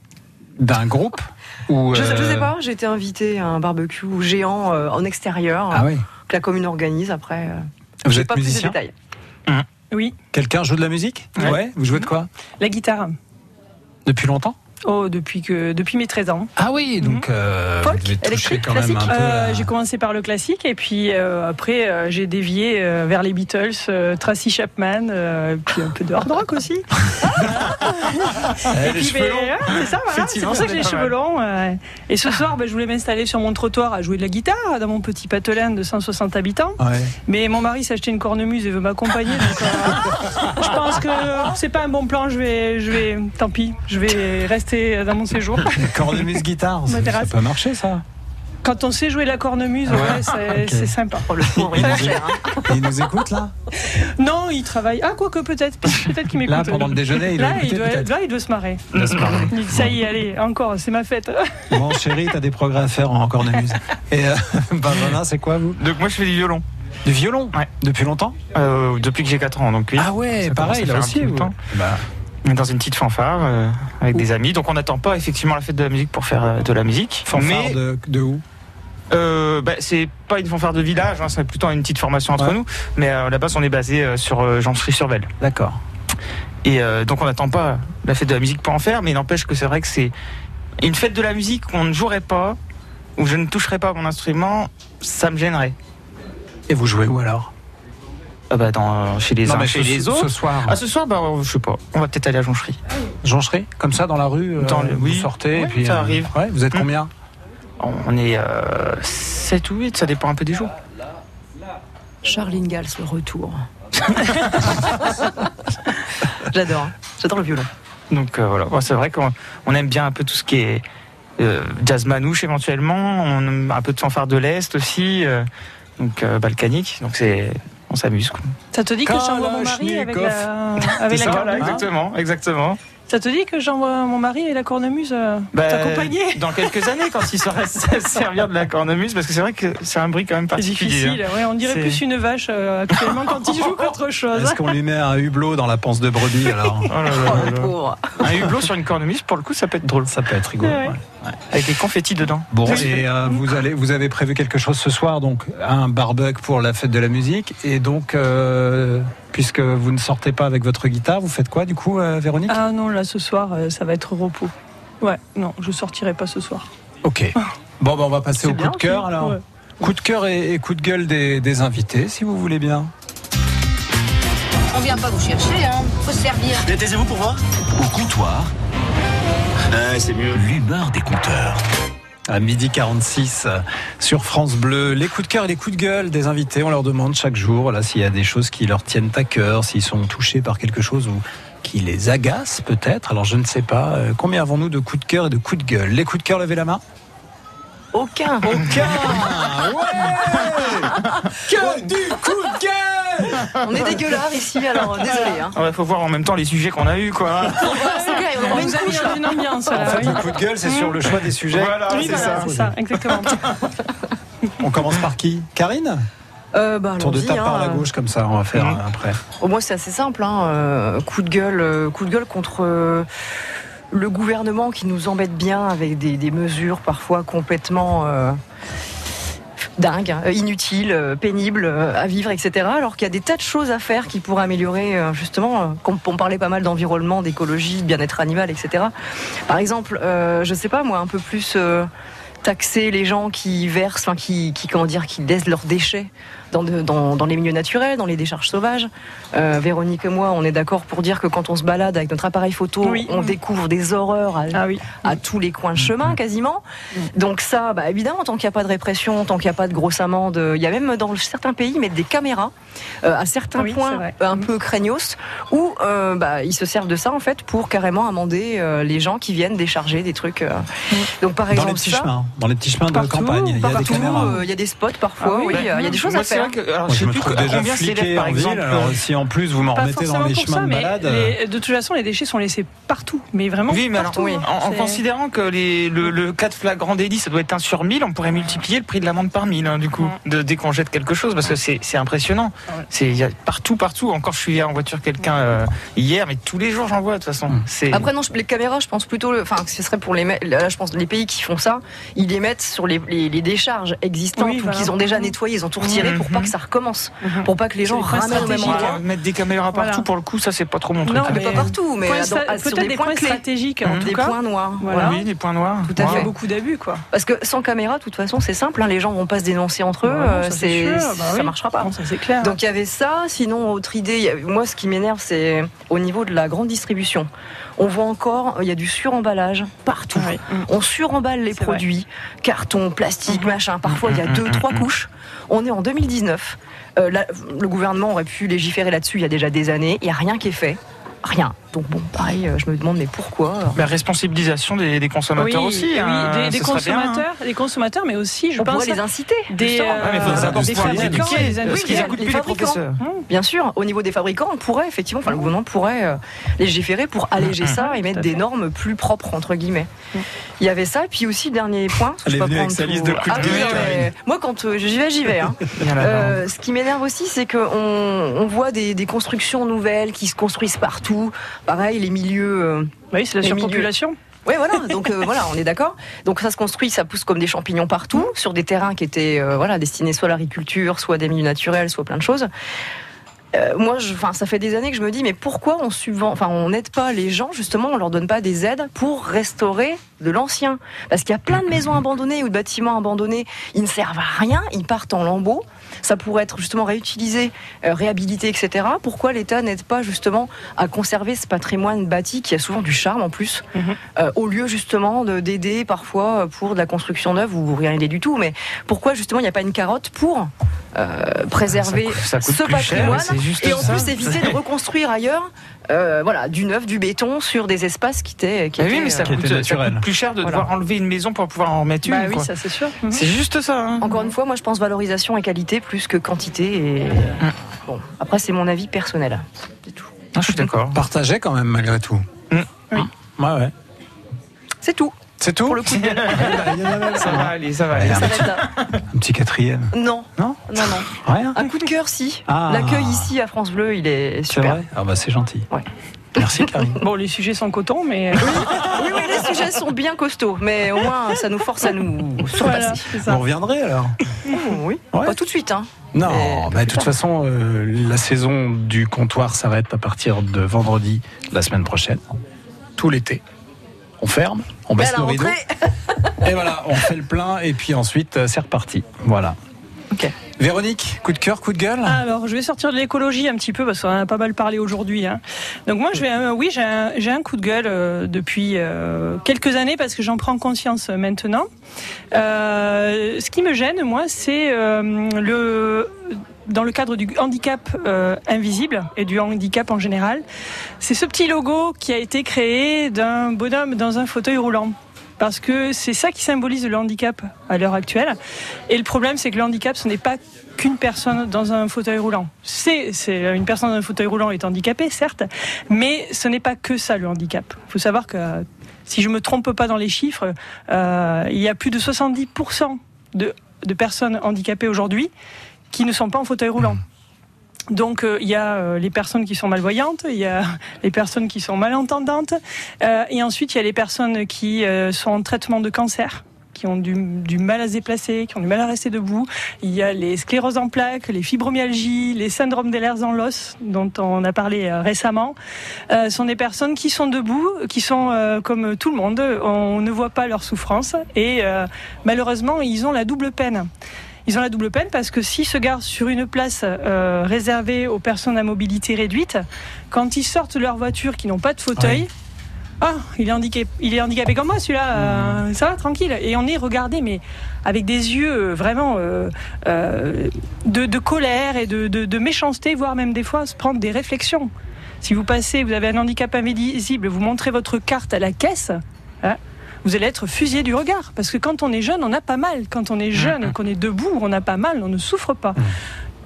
Speaker 2: D'un groupe ou
Speaker 4: Je, sais, je
Speaker 2: euh,
Speaker 4: sais pas. J'ai été invitée à un barbecue géant euh, en extérieur
Speaker 2: Ah oui.
Speaker 4: que la commune organise. Après, euh,
Speaker 2: Vous êtes
Speaker 4: pas plus de
Speaker 2: musicien
Speaker 4: détails.
Speaker 12: Oui,
Speaker 2: Quelqu'un joue de la musique?
Speaker 12: Ouais.
Speaker 2: Vous jouez de quoi?
Speaker 12: La guitare.
Speaker 2: Depuis longtemps
Speaker 12: Oh, depuis, que, depuis mes 13 ans.
Speaker 2: Ah oui, donc euh,
Speaker 12: Folk,
Speaker 2: vous devez toucher
Speaker 12: électrique,
Speaker 2: quand même un
Speaker 12: classique. Euh, J'ai commencé par le classique et puis euh, après euh, j'ai dévié euh, vers les Beatles, euh, Tracy Chapman, euh, puis un peu de hard rock aussi.
Speaker 2: Eh,
Speaker 12: et puis,
Speaker 2: cheveux
Speaker 12: ben, c'est ça, voilà. C'est pour ça que j'ai les cheveux longs. euh. Et ce soir, ben, je voulais m'installer sur mon trottoir à jouer de la guitare dans mon petit patelin de 160 habitants.
Speaker 2: Ouais.
Speaker 12: Mais mon mari s'est acheté une cornemuse et veut m'accompagner. donc, euh, je pense que c'est pas un bon plan. Je vais, je vais, tant pis, je vais rester dans mon séjour.
Speaker 2: Cornemuse guitare, ça, ça peut marcher ça.
Speaker 12: Quand on sait jouer la cornemuse, ouais, c'est
Speaker 2: ok.
Speaker 12: c'est sympa.
Speaker 4: Oh, le il est cher.
Speaker 2: Il nous écoute là
Speaker 12: Non, il travaille. Ah, quoique peut-être. Peut-être qu'il m'écoute.
Speaker 2: Là, pendant le déjeuner, il doit
Speaker 12: Là, il doit, là, il doit se marrer.
Speaker 2: Il doit se marrer.
Speaker 12: Il dit, ça y est, allez, encore, c'est ma fête.
Speaker 2: Bon, chérie, t'as des progrès à faire en cornemuse. Et euh, Benjamin, c'est quoi vous?
Speaker 8: Donc moi je fais du violon.
Speaker 2: Du violon?
Speaker 8: Ouais.
Speaker 2: Depuis longtemps?
Speaker 8: Euh, depuis que j'ai 4 ans, donc oui.
Speaker 2: Ah ouais, pareil, là aussi. Bah,
Speaker 8: Dans une petite fanfare euh, avec des amis. Donc on n'attend pas effectivement la fête de la musique pour faire euh, de la musique.
Speaker 2: fanfare
Speaker 8: mais
Speaker 2: de, de où?
Speaker 8: Euh, bah, c'est pas une fanfare de village, hein, c'est plutôt une petite formation entre nous. Mais à la base, on est basé sur euh, Jean-Sur-Vel.
Speaker 2: D'accord.
Speaker 8: Et donc, on n'attend pas la fête de la musique pour en faire, mais n'empêche que c'est vrai que c'est une fête de la musique où on ne jouerait pas, où je ne toucherais pas mon instrument, ça me gênerait.
Speaker 2: Et vous jouez où alors?
Speaker 8: Ah bah dans, chez les
Speaker 2: Non,
Speaker 8: uns, chez
Speaker 2: ce-
Speaker 8: les autres.
Speaker 2: ce soir.
Speaker 8: Ah, ce soir, bah, je sais pas. On va peut-être aller à Joncherie.
Speaker 2: Joncherie Comme ça, dans la rue euh,
Speaker 8: Dans le-
Speaker 2: Vous
Speaker 8: oui.
Speaker 2: sortez et puis,
Speaker 8: ça
Speaker 2: euh,
Speaker 8: arrive.
Speaker 2: ouais, vous êtes
Speaker 8: Hmm.
Speaker 2: combien
Speaker 8: On est euh, 7 ou 8, ça dépend un peu des jours.
Speaker 4: Charline Gals, le retour. J'adore. J'adore le violon.
Speaker 8: Donc euh, voilà, Bon, c'est vrai qu'on on aime bien un peu tout ce qui est euh, jazz manouche éventuellement, on aime un peu de fanfare de l'Est aussi, euh, donc euh, balkanique, donc c'est on s'amuse. quoi.
Speaker 7: Ça te dit que j'envoie mon mari avec la, avec la
Speaker 8: ça, voilà, exactement, exactement.
Speaker 7: Ça te dit que j'envoie mon mari et la cornemuse euh,
Speaker 8: Bah,
Speaker 7: t'accompagner
Speaker 8: Dans quelques années, quand il saura se servir de la cornemuse, parce que c'est vrai que c'est un bruit quand même
Speaker 7: C'est
Speaker 8: particulier.
Speaker 7: difficile,
Speaker 8: hein.
Speaker 7: ouais, on dirait plus une vache euh, actuellement quand il joue qu'autre chose.
Speaker 2: Est-ce qu'on lui met un hublot dans la panse de brebis alors
Speaker 8: Oh là là là là. Un hublot sur une cornemuse, pour le coup, ça peut être drôle.
Speaker 2: Ça peut être rigolo.
Speaker 7: Ouais.
Speaker 2: ouais.
Speaker 8: Avec des confettis dedans.
Speaker 2: Bon, et euh, vous, allez, vous avez prévu quelque chose ce soir, donc un barbecue pour la fête de la musique. Et donc, euh, puisque vous ne sortez pas avec votre guitare, vous faites quoi du coup, euh, Véronique
Speaker 7: Ah non, là ce soir, euh, ça va être repos. Ouais, non, je sortirai pas ce soir.
Speaker 2: Ok. Bon, bah, on va passer au
Speaker 7: bien,
Speaker 2: coup de cœur alors.
Speaker 7: Ouais.
Speaker 2: Coup de cœur et, et coup de gueule des, des invités, si vous voulez bien.
Speaker 14: On vient pas vous chercher, hein. Faut se servir.
Speaker 11: Taisez-vous pour voir Au comptoir. Ah, c'est mieux. L'humeur des compteurs.
Speaker 2: À midi 46 euh, sur France Bleu, les coups de cœur et les coups de gueule des invités, on leur demande chaque jour là s'il y a des choses qui leur tiennent à cœur, s'ils sont touchés par quelque chose ou qui les agace peut-être. Alors je ne sais pas. Euh, Combien avons-nous de coups de cœur et de coups de gueule? Les coups de cœur, levez la main.
Speaker 4: Aucun.
Speaker 2: Aucun Que du coup de
Speaker 4: On est dégueulard ici, alors désolé. Hein.
Speaker 8: Il faut voir en même temps les sujets qu'on a eu quoi.
Speaker 4: C'est clair, on
Speaker 7: nous a mis dans une ambiance.
Speaker 2: En fait, le coup de gueule, c'est sur le choix des sujets.
Speaker 8: Voilà,
Speaker 7: Oui,
Speaker 8: c'est
Speaker 7: voilà,
Speaker 8: ça.
Speaker 7: c'est ça, exactement.
Speaker 2: On commence par qui? Karine?
Speaker 4: Euh, bah,
Speaker 2: Tour de
Speaker 4: allons-y,
Speaker 2: table par la
Speaker 4: hein.
Speaker 2: gauche, comme ça, on va faire
Speaker 8: Mhm.
Speaker 2: après.
Speaker 4: Au moins, c'est assez simple. Hein. euh, coup de gueule, euh, coup de gueule contre euh, le gouvernement qui nous embête bien avec des, des mesures parfois complètement euh, dingues, hein, inutiles, euh, pénibles euh, à vivre, etc. Alors qu'il y a des tas de choses à faire qui pourraient améliorer, euh, justement, on parlait pas mal d'environnement, d'écologie, de bien-être animal, etc. Par exemple, euh, je sais pas moi, un peu plus. taxer les gens qui versent, enfin qui comment dire, qui laissent leurs déchets dans, de- dans, dans les milieux naturels, dans les décharges sauvages. Euh, Véronique et moi, on est d'accord pour dire que quand on se balade avec notre appareil photo,
Speaker 7: Oui.
Speaker 4: on découvre des horreurs à,
Speaker 7: Ah oui.
Speaker 4: à tous les coins de chemin quasiment. Donc ça, bah, évidemment, tant qu'il n'y a pas de répression, tant qu'il n'y a pas de grosses amendes, il y a même dans certains pays ils mettent des caméras euh, à certains
Speaker 7: Oui,
Speaker 4: points un peu craignos où euh, bah, ils se servent de ça en fait pour carrément amender euh, les gens qui viennent décharger des trucs. euh. Donc par
Speaker 2: Dans les petits
Speaker 4: ça,
Speaker 2: chemins, dans les petits chemins de
Speaker 4: Partout,
Speaker 2: campagne, il y a des caméras.
Speaker 4: euh, il y a des spots parfois,
Speaker 8: Ah oui,
Speaker 4: oui,
Speaker 8: bah,
Speaker 4: euh, il y a des choses à faire.
Speaker 8: Vrai que- alors,
Speaker 2: Moi,
Speaker 8: je
Speaker 2: je
Speaker 8: sais
Speaker 2: me
Speaker 8: plus
Speaker 2: trouve déjà
Speaker 8: combien
Speaker 2: fliqué
Speaker 8: par
Speaker 2: en ville.
Speaker 8: exemple.
Speaker 2: Alors, si en plus vous m'en remettez dans les chemins
Speaker 7: ça,
Speaker 2: de balade. euh,
Speaker 7: les- de toute façon, les déchets sont laissés partout, mais vraiment
Speaker 8: Oui, mais alors,
Speaker 7: partout. hein.
Speaker 8: en, considérant que les, le, le cas de flagrant délit, ça doit être un sur 1000, on pourrait multiplier le prix de l'amende par 1000, hein, du coup, de, dès qu'on jette quelque chose, parce que c'est impressionnant. C'est partout, partout. Encore, je suis en voiture quelqu'un euh, hier, mais tous les jours, j'en vois, de toute façon. C'est
Speaker 4: Après non, je- les caméras, je pense plutôt, enfin, que ce serait pour les, là, je pense les pays qui font ça, ils les mettent sur les, les- les décharges existantes
Speaker 7: Oui,
Speaker 4: ou
Speaker 7: voilà.
Speaker 4: qu'ils ont déjà nettoyées, ils ont tout retiré pour pas que ça recommence, pour pas que les gens
Speaker 7: des
Speaker 4: ramènent au même endroit.
Speaker 7: hein.
Speaker 8: mettre des caméras partout,
Speaker 7: Voilà.
Speaker 8: pour le coup, ça, c'est pas trop mon truc.
Speaker 7: Non,
Speaker 4: Mais pas partout, mais à- sur
Speaker 7: peut-être
Speaker 4: des
Speaker 7: des
Speaker 4: points
Speaker 7: stratégiques, en
Speaker 4: des
Speaker 7: tout cas.
Speaker 4: points noirs.
Speaker 7: Voilà.
Speaker 8: Oui, des points noirs.
Speaker 4: Tout à
Speaker 7: Il y a
Speaker 4: fait.
Speaker 7: beaucoup d'abus, quoi.
Speaker 4: Parce que sans caméra, de toute façon, c'est simple, hein, les gens vont pas se dénoncer entre eux, euh,
Speaker 7: ça, c'est bah
Speaker 4: ça marchera pas.
Speaker 7: Non, ça, c'est clair.
Speaker 4: Donc il y avait ça. Sinon, autre idée, moi ce qui m'énerve, c'est au niveau de la grande distribution. On voit encore, il y a du suremballage partout.
Speaker 7: Oui. Mm.
Speaker 4: On suremballe les produits, carton, plastique,
Speaker 7: Mhm.
Speaker 4: machin. Parfois, il y a deux, trois couches. On est en 2019. Euh, là, le gouvernement aurait pu légiférer là-dessus il y a déjà des années. Il n'y a rien qui est fait. Rien. Donc bon, pareil, euh, je me demande mais pourquoi?
Speaker 8: La responsabilisation des, des consommateurs
Speaker 7: oui,
Speaker 8: aussi.
Speaker 7: oui,
Speaker 8: hein,
Speaker 7: des,
Speaker 8: bien, hein.
Speaker 7: consommateurs, des consommateurs, mais aussi, je
Speaker 4: On
Speaker 7: pense,
Speaker 4: pourrait les inciter.
Speaker 7: des, euh,
Speaker 8: Ouais, mais il faut
Speaker 7: des
Speaker 8: les
Speaker 7: fabricants,
Speaker 4: les- les fabricants.
Speaker 8: professeurs.
Speaker 4: Bien sûr, au niveau des fabricants, on pourrait effectivement, enfin le gouvernement pourrait euh, légiférer pour alléger ça et mettre des normes plus propres entre guillemets. Il y avait ça, et puis aussi dernier point. je
Speaker 2: est
Speaker 4: peux
Speaker 2: venue
Speaker 4: pas
Speaker 2: avec sa
Speaker 4: prendre
Speaker 2: liste
Speaker 4: tout-
Speaker 2: de coups de
Speaker 4: Ah
Speaker 2: gueule.
Speaker 4: Moi, quand euh, j'y vais, j'y vais. hein. Euh, ce qui m'énerve aussi, c'est qu'on on voit des, des constructions nouvelles qui se construisent partout. Pareil, les milieux. euh,
Speaker 7: Oui, c'est la surpopulation.
Speaker 4: Oui, voilà. Donc euh, voilà, on est d'accord. Donc ça se construit, ça pousse comme des champignons partout, sur des terrains qui étaient euh, voilà destinés soit à l'agriculture, soit à des milieux naturels, soit plein de choses. Euh, moi, je, enfin, ça fait des années que je me dis, mais pourquoi on subvent, enfin, on n'aide pas les gens justement, on leur donne pas des aides pour restaurer de l'ancien, parce qu'il y a plein de maisons abandonnées ou de bâtiments abandonnés, ils ne servent à rien, ils partent en lambeaux. Ça pourrait être justement réutilisé, euh, réhabilité, etc. Pourquoi l'État n'aide pas justement à conserver ce patrimoine bâti qui a souvent du charme en plus, euh, au lieu justement de- d'aider parfois pour de la construction neuve ou rien aider du tout. Mais pourquoi justement il n'y a pas une carotte pour euh, préserver
Speaker 8: Ça coûte- ça coûte
Speaker 4: ce
Speaker 8: cher,
Speaker 4: patrimoine et en
Speaker 8: ça.
Speaker 4: plus éviter de reconstruire ailleurs, euh, voilà, du neuf, du béton sur des espaces qui étaient, qui
Speaker 8: Ah oui,
Speaker 4: étaient,
Speaker 8: mais ça
Speaker 4: euh,
Speaker 8: coûte, ça coûte plus cher de
Speaker 4: Voilà.
Speaker 8: devoir enlever une maison pour pouvoir en remettre une.
Speaker 4: Bah oui,
Speaker 8: quoi.
Speaker 4: ça c'est sûr.
Speaker 8: C'est juste ça. hein.
Speaker 4: Encore une fois, moi je pense valorisation et qualité plus que quantité. Et... Bon, après c'est mon avis personnel.
Speaker 8: Ah, je suis d'accord.
Speaker 2: Partagé quand même malgré tout.
Speaker 4: Oui.
Speaker 2: Ouais, ouais.
Speaker 4: C'est tout.
Speaker 2: C'est tout
Speaker 4: Pour le coup.
Speaker 8: Ça va aller, ça va
Speaker 2: Allez,
Speaker 8: aller.
Speaker 2: un,
Speaker 4: Ça s'arrête là.
Speaker 2: un petit quatrième.
Speaker 4: Non.
Speaker 2: Non
Speaker 4: Non, non.
Speaker 2: Rien
Speaker 4: Un coup de cœur, si.
Speaker 2: Ah.
Speaker 4: L'accueil ici à France Bleu, il est
Speaker 2: C'est
Speaker 4: super.
Speaker 2: vrai Ah bah c'est gentil.
Speaker 4: Ouais.
Speaker 2: Merci Karine.
Speaker 7: Bon, les sujets sont coton, mais.
Speaker 4: Oui, oui, les sujets sont bien costauds, mais au moins ça nous force à nous
Speaker 7: Voilà,
Speaker 4: surpasser.
Speaker 7: c'est ça.
Speaker 2: Vous reviendrez alors
Speaker 4: Oh, oui.
Speaker 2: Ouais.
Speaker 4: Pas tout de suite, hein.
Speaker 2: Non,
Speaker 4: Mais
Speaker 2: bah, de toute façon, euh, la saison du comptoir s'arrête à partir de vendredi la semaine prochaine. Tout l'été. On ferme, on baisse le rideau. Et voilà, on fait le plein et puis ensuite euh, c'est reparti. Voilà.
Speaker 4: Ok.
Speaker 2: Véronique, coup de cœur, coup de gueule
Speaker 7: Alors, je vais sortir de l'écologie un petit peu parce qu'on en a pas mal parlé aujourd'hui. hein. Donc moi, je vais, euh, oui, j'ai un, coup de gueule euh, depuis euh, quelques années parce que j'en prends conscience maintenant. Ce qui me gêne, moi, c'est le dans le cadre du handicap invisible et du handicap en général, c'est ce petit logo qui a été créé d'un bonhomme dans un fauteuil roulant. Parce que c'est ça qui symbolise le handicap à l'heure actuelle. Et le problème, c'est que le handicap, ce n'est pas qu'une personne dans un fauteuil roulant. C'est, une personne dans un fauteuil roulant est handicapée, certes, mais ce n'est pas que ça le handicap. Il faut savoir que, si je me trompe pas dans les chiffres, euh, il y a plus de 70% de, de personnes handicapées aujourd'hui qui ne sont pas en fauteuil roulant. Donc euh, il y a euh, les personnes qui sont malvoyantes, il y a les personnes qui sont malentendantes, euh, et ensuite il y a les personnes qui euh, sont en traitement de cancer qui ont du, du mal à se déplacer, qui ont du mal à rester debout. Il y a les scléroses en plaques, les fibromyalgies, les syndromes des lèvres dans l'os, dont on a parlé euh, récemment. Euh, sont des personnes qui sont debout, qui sont euh, comme tout le monde. On ne voit pas leur souffrance et euh, malheureusement ils ont la double peine. Ils ont la double peine parce que s'ils se garent sur une place euh, réservée aux personnes à mobilité réduite, quand ils sortent de leur voiture qui n'ont pas de fauteuil, ah, il est handicapé, il est handicapé comme moi celui-là, euh, ça va tranquille. Et on est regardé, mais avec des yeux euh, vraiment euh, euh, de, de colère et de, de- de méchanceté, voire même des fois se prendre des réflexions. Si vous passez, vous avez un handicap invisible, vous montrez votre carte à la caisse, hein, vous allez être fusillé du regard. Parce que quand on est jeune, on a pas mal. Quand on est jeune, qu'on est debout, on a pas mal, on ne souffre pas.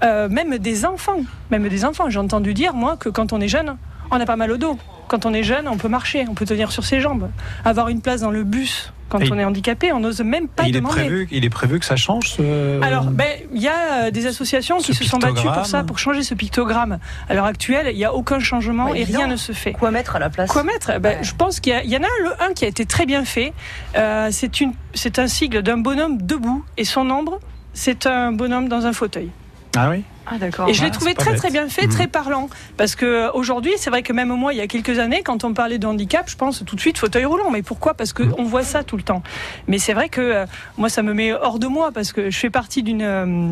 Speaker 7: Euh, même des enfants, même des enfants. J'ai entendu dire, moi, que quand on est jeune, on a pas mal au dos. Quand on est jeune, on peut marcher, on peut tenir sur ses jambes. Avoir une place dans le bus quand
Speaker 2: Et-
Speaker 7: on est handicapé, on n'ose même pas
Speaker 2: il, est
Speaker 7: demander.
Speaker 2: prévu, il est prévu que ça change ce-
Speaker 7: Alors, ben, il y a euh, des associations qui se sont battues pour ça, pour changer ce pictogramme. À l'heure actuelle, il n'y a aucun changement
Speaker 4: Ouais,
Speaker 7: et rien ne se fait.
Speaker 4: Quoi mettre à la place
Speaker 7: Quoi mettre? Ben, Je pense qu'il y, en a un, le un qui a été très bien fait. Euh, c'est un sigle d'un bonhomme debout et son ombre, c'est un bonhomme dans un fauteuil.
Speaker 2: Ah oui?
Speaker 4: Ah d'accord.
Speaker 7: Et je l'ai
Speaker 2: Ah,
Speaker 7: trouvé très
Speaker 2: bête.
Speaker 7: très bien fait, très parlant. Parce que euh, aujourd'hui, c'est vrai que même moi, il y a quelques années, quand on parlait de handicap, je pense tout de suite fauteuil roulant. Mais pourquoi? Parce que on voit ça tout le temps. Mais c'est vrai que euh, moi, ça me met hors de moi parce que je fais partie d'une euh,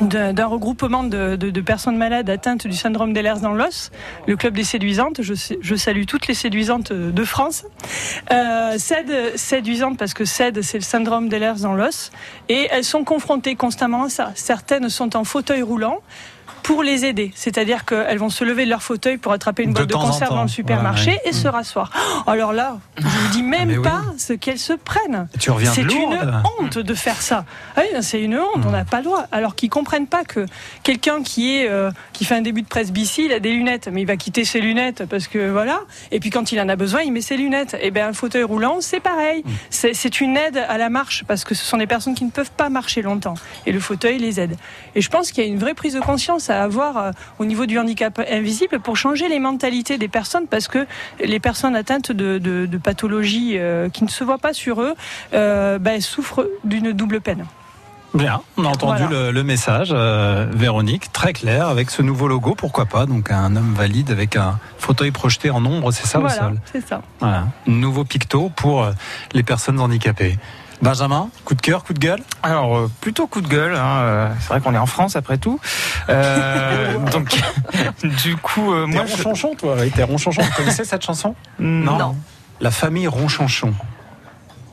Speaker 7: d'un regroupement de, personnes malades atteintes du syndrome d'Ehlers dans l'os, le club des séduisantes. Je, salue toutes les séduisantes de France. Euh, SED, séduisante parce que SED, c'est le syndrome d'Ehlers dans l'os. Et elles sont confrontées constamment à ça. Certaines sont en fauteuil roulant pour les aider. C'est-à-dire qu'elles vont se lever de leur fauteuil pour attraper une
Speaker 2: De
Speaker 7: boîte de, conserve dans le supermarché
Speaker 2: Ouais, ouais.
Speaker 7: et se rasseoir. Oh, Alors là, je vous dis même
Speaker 2: oui.
Speaker 7: pas ce qu'elles se prennent.
Speaker 2: Tu reviens
Speaker 7: C'est une honte de faire ça. Ah oui, c'est une honte, on n'a pas le droit. Alors qu'ils comprennent pas que quelqu'un qui est euh, qui fait un début de presbytie, il a des lunettes, mais il va quitter ses lunettes parce que voilà. Et puis quand il en a besoin, il met ses lunettes. Et bien un fauteuil roulant, c'est pareil. C'est- C'est une aide à la marche parce que ce sont des personnes qui ne peuvent pas marcher longtemps. Et le fauteuil les aide. Et je pense qu'il y a une vraie prise de conscience à avoir euh, au niveau du handicap invisible pour changer les mentalités des personnes parce que les personnes atteintes de, de, de pathologies euh, qui ne se voient pas sur eux euh, ben, souffrent d'une double peine.
Speaker 2: Bien, on a entendu
Speaker 7: Voilà.
Speaker 2: le, le message, euh, Véronique, très clair, avec ce nouveau logo, pourquoi pas, donc un homme valide avec un fauteuil projeté en ombre, c'est ça au
Speaker 7: voilà,
Speaker 2: sol
Speaker 7: c'est ça.
Speaker 2: Voilà, nouveau picto pour les personnes handicapées. Benjamin, coup de cœur, coup de gueule
Speaker 8: Alors euh, plutôt coup de gueule. hein, euh, c'est vrai qu'on est en France après tout. Euh, donc du coup, euh,
Speaker 2: T'es
Speaker 8: moi, je...
Speaker 2: ronchonchon, toi oui, T'es ronchonchon, vous connaissez cette chanson?
Speaker 8: Non.
Speaker 2: La famille ronchonchon.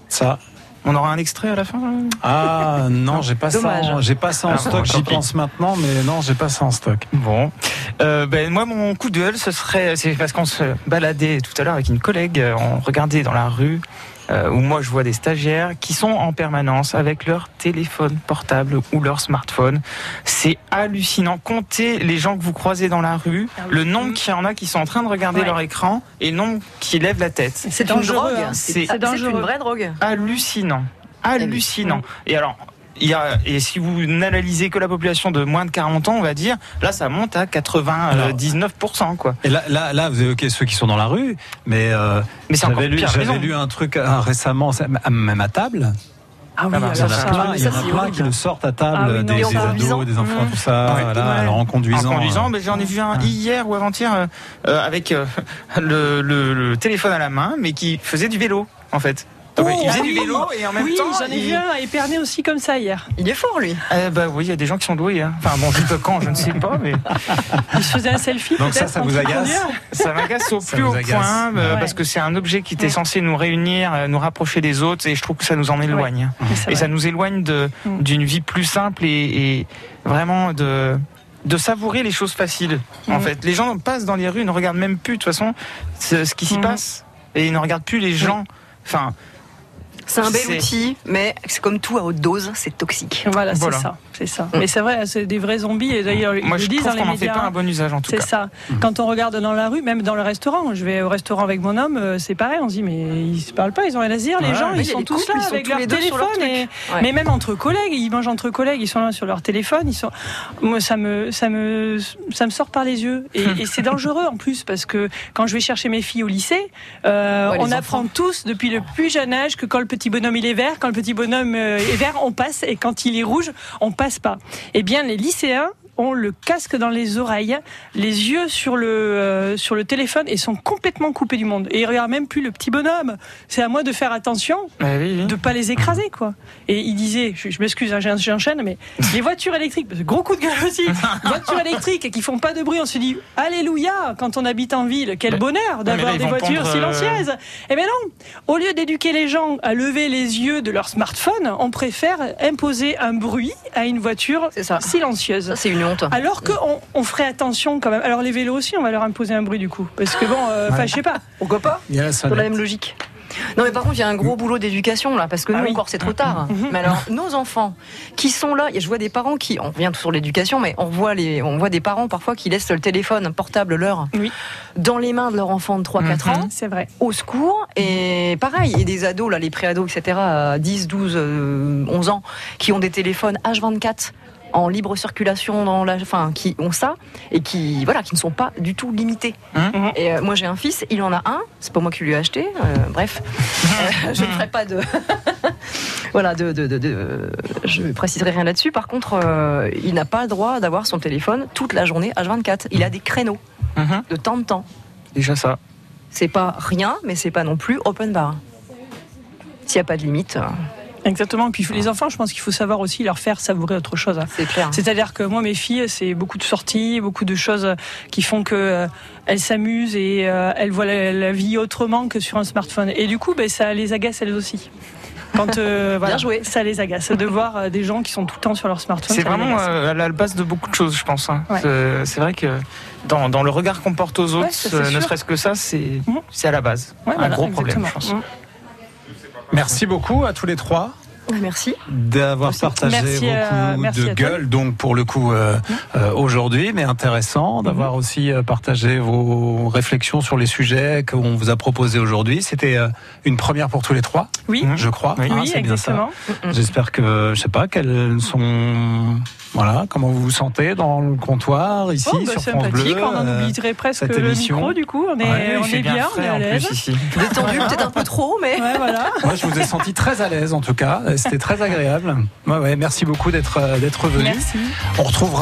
Speaker 2: Ça.
Speaker 8: On aura un extrait à la fin euh?
Speaker 2: Ah non, j'ai pas ça.
Speaker 8: Dommage.
Speaker 2: J'ai pas ça en
Speaker 8: Ah,
Speaker 2: stock. J'y pense maintenant, mais non, j'ai pas ça en stock.
Speaker 8: Bon, Euh, ben moi mon coup de gueule, ce serait, c'est parce qu'on se baladait tout à l'heure avec une collègue, on regardait dans la rue. Euh, où moi je vois des stagiaires qui sont en permanence avec leur téléphone portable ou leur smartphone. C'est hallucinant. Comptez les gens que vous croisez dans la rue, le nombre qu'il y en a qui sont en train de regarder
Speaker 7: Ouais.
Speaker 8: leur écran et le nombre qui lèvent la tête.
Speaker 4: C'est une
Speaker 7: dangereux,
Speaker 4: drogue. C'est
Speaker 8: C'est
Speaker 4: c'est
Speaker 7: dangereux.
Speaker 4: une vraie drogue.
Speaker 8: hallucinant. Hallucinant. Et alors, il y a, et si vous n'analysez que la population de moins de 40 ans, on va dire, là, ça monte à 99%, quoi.
Speaker 2: Et là, là, là, vous évoquez ceux qui sont dans la rue, mais, euh,
Speaker 8: Mais
Speaker 2: j'avais lu, j'avais lu un truc récemment, même à table.
Speaker 7: Ah oui,
Speaker 8: Ah
Speaker 2: Il y en a
Speaker 7: ça,
Speaker 2: plein,
Speaker 7: mais
Speaker 2: il y en
Speaker 7: ça,
Speaker 2: a
Speaker 7: c'est
Speaker 2: plein
Speaker 7: horrible.
Speaker 2: qui le sortent à table,
Speaker 7: Ah oui, non,
Speaker 2: des, des ados, des enfants,
Speaker 7: Mmh.
Speaker 2: tout ça,
Speaker 8: Ouais,
Speaker 2: voilà,
Speaker 8: ouais.
Speaker 2: alors en conduisant.
Speaker 8: En conduisant,
Speaker 2: euh,
Speaker 8: mais j'en ai vu un hier ou avant-hier euh, euh, avec euh, le, le- le téléphone à la main, mais qui faisait du vélo, en fait. Donc,
Speaker 7: Oh,
Speaker 8: il faisait
Speaker 7: ah
Speaker 8: du vélo et en même
Speaker 7: oui,
Speaker 8: temps.
Speaker 7: j'en ai
Speaker 8: il...
Speaker 7: vu un à Épernay aussi comme ça hier.
Speaker 4: Il est fort, lui.
Speaker 8: Eh bah oui, il y a des gens qui sont doués. hein. Enfin bon, dites quand, je ne sais pas, mais
Speaker 7: Il se faisait un selfie.
Speaker 2: Donc ça, ça vous agace
Speaker 8: ça m'agace au
Speaker 2: Ça
Speaker 8: plus haut
Speaker 2: agace.
Speaker 8: point euh,
Speaker 7: Ouais.
Speaker 8: parce que c'est un objet qui était
Speaker 7: Ouais.
Speaker 8: censé nous réunir, euh, nous rapprocher des autres, et je trouve que ça nous en éloigne. Et ça nous éloigne de
Speaker 7: Mm.
Speaker 8: d'une vie plus simple et, et vraiment de de savourer les choses faciles. En
Speaker 7: Mm.
Speaker 8: fait, les gens passent dans les rues, ils ne regardent même plus de toute façon ce, ce qui s'y
Speaker 7: Mm.
Speaker 8: passe et ils ne regardent plus les gens. Enfin,
Speaker 4: C'est un bel outil, mais c'est comme tout à haute dose, c'est toxique.
Speaker 7: Voilà, c'est ça, c'est ça. Mais c'est vrai, c'est des vrais zombies. Et d'ailleurs, ils
Speaker 8: moi je
Speaker 7: disent
Speaker 8: trouve
Speaker 7: dans les
Speaker 8: qu'on n'en fait pas un bon usage en tout
Speaker 7: C'est
Speaker 8: cas.
Speaker 7: ça. Quand on regarde dans la rue, même dans le restaurant, je vais au restaurant avec mon homme, euh, c'est pareil, on se dit mais ils se parlent pas, ils ont rien à se dire, les
Speaker 8: Ouais,
Speaker 7: gens, ils sont tous
Speaker 4: couples,
Speaker 7: là
Speaker 4: sont
Speaker 7: avec
Speaker 4: tous
Speaker 7: leur téléphone.
Speaker 4: truc.
Speaker 7: et-
Speaker 4: Ouais.
Speaker 7: Mais même entre collègues, ils mangent entre collègues, ils sont là sur leur téléphone, ils sont. Moi, ça me, ça me, ça me sort par les yeux. Et, et c'est dangereux en plus parce que quand je vais chercher mes filles au lycée, euh,
Speaker 4: Ouais,
Speaker 7: on apprend tous depuis le plus jeune âge que quand le petit bonhomme il est vert, quand le petit bonhomme euh, est vert, on passe, et quand il est rouge, on passe pas. Eh bien, les lycéens ont le casque dans les oreilles, les yeux sur le euh, sur le téléphone et sont complètement coupés du monde. Et ils regardent même plus le petit bonhomme. C'est à moi de faire attention,
Speaker 8: Ouais, oui, oui.
Speaker 7: de pas les écraser quoi. Et il disait, je, je m'excuse, hein, j'en- j'enchaîne, mais les voitures électriques, gros coup de gueule aussi, voitures électriques qui font pas de bruit, on se dit alléluia quand on habite en ville, quel
Speaker 8: Mais-
Speaker 7: bonheur d'avoir des voitures
Speaker 8: euh,
Speaker 7: silencieuses. Eh bien non, au lieu d'éduquer les gens à lever les yeux de leur smartphone, on préfère imposer un bruit à une voiture
Speaker 4: C'est ça.
Speaker 7: silencieuse.
Speaker 4: Ça, c'est une honte.
Speaker 7: Alors qu'on on ferait attention quand même. Alors les vélos aussi, on va leur imposer un bruit du coup. Parce que bon, euh, enfin je sais pas.
Speaker 4: Pourquoi pas
Speaker 2: Il y a la
Speaker 4: Sur la même logique. Non mais par contre il y a un gros boulot d'éducation là parce que nous
Speaker 7: Ah oui.
Speaker 4: encore c'est trop tard. Mais alors nos enfants qui sont là, je vois des parents qui on revient sur l'éducation mais on voit les on voit des parents parfois qui laissent le téléphone portable leur
Speaker 7: Oui.
Speaker 4: dans les mains de leur enfant de 3 4
Speaker 8: Mhm.
Speaker 4: ans
Speaker 7: C'est vrai.
Speaker 4: au secours et pareil, et des ados là les préados etc. à 10 12 euh, 11 ans qui ont des téléphones H24 en libre circulation dans la enfin qui ont ça et qui voilà qui ne sont pas du tout limités.
Speaker 8: Mhm.
Speaker 4: Et euh, moi j'ai un fils, il en a un, c'est pas moi qui lui ai acheté, euh, bref, Euh, je ne ferai pas de voilà de, de, de, de- je préciserai rien là-dessus. Par contre, euh, il n'a pas le droit d'avoir son téléphone toute la journée H24. Il a des créneaux
Speaker 8: Mhm.
Speaker 4: de temps de temps.
Speaker 8: Déjà ça.
Speaker 4: C'est pas rien, mais c'est pas non plus open bar. S'il n'y a pas de limite, euh,
Speaker 7: Exactement. Et puis les enfants, je pense qu'il faut savoir aussi leur faire savourer autre chose.
Speaker 4: c'est clair.
Speaker 7: C'est-à-dire que moi, mes filles, c'est beaucoup de sorties, beaucoup de choses qui font que euh, elles s'amusent et euh, elles voient la, la vie autrement que sur un smartphone. Et du coup, ben, ça les agace elles aussi. Quand euh, voilà,
Speaker 4: joué.
Speaker 7: ça les agace de voir des gens qui sont tout le temps sur leur smartphone.
Speaker 8: C'est vraiment à la base de beaucoup de choses, je pense. hein.
Speaker 7: Ouais.
Speaker 8: C'est- vrai que dans, dans le regard qu'on porte aux autres,
Speaker 7: Ouais, ça, c'est
Speaker 8: ne serait-ce que ça, c'est c'est à la base.
Speaker 7: Ouais,
Speaker 8: un
Speaker 7: voilà,
Speaker 8: gros problème,
Speaker 7: exactement.
Speaker 8: je pense.
Speaker 7: Mm.
Speaker 2: Merci beaucoup à tous les trois.
Speaker 4: Merci.
Speaker 2: d'avoir partagé
Speaker 7: Merci, euh,
Speaker 2: beaucoup
Speaker 7: merci
Speaker 2: de gueule, donc pour le coup euh, euh, aujourd'hui, mais intéressant d'avoir aussi euh, partagé vos réflexions sur les sujets qu'on vous a proposés aujourd'hui. C'était euh, une première pour tous les trois,
Speaker 7: Oui.
Speaker 2: je crois.
Speaker 7: Oui,
Speaker 2: hein, bien ça.
Speaker 7: exactement.
Speaker 2: J'espère que, je sais pas, quelles sont, voilà, comment vous vous sentez dans le comptoir ici
Speaker 7: Oh, bah,
Speaker 2: sur France Bleu.
Speaker 7: on en
Speaker 2: euh,
Speaker 7: oublierait presque le
Speaker 2: émission.
Speaker 7: micro du coup, on est,
Speaker 2: Ouais,
Speaker 7: on est bien, on est à l'aise.
Speaker 4: Détendu, peut-être un peu trop, mais.
Speaker 7: Ouais, voilà.
Speaker 2: Moi, je vous ai senti très à l'aise en tout cas. C'était très agréable. Ouais, ouais, merci beaucoup d'être euh, d'être venu.
Speaker 7: Merci.
Speaker 2: On retrouvera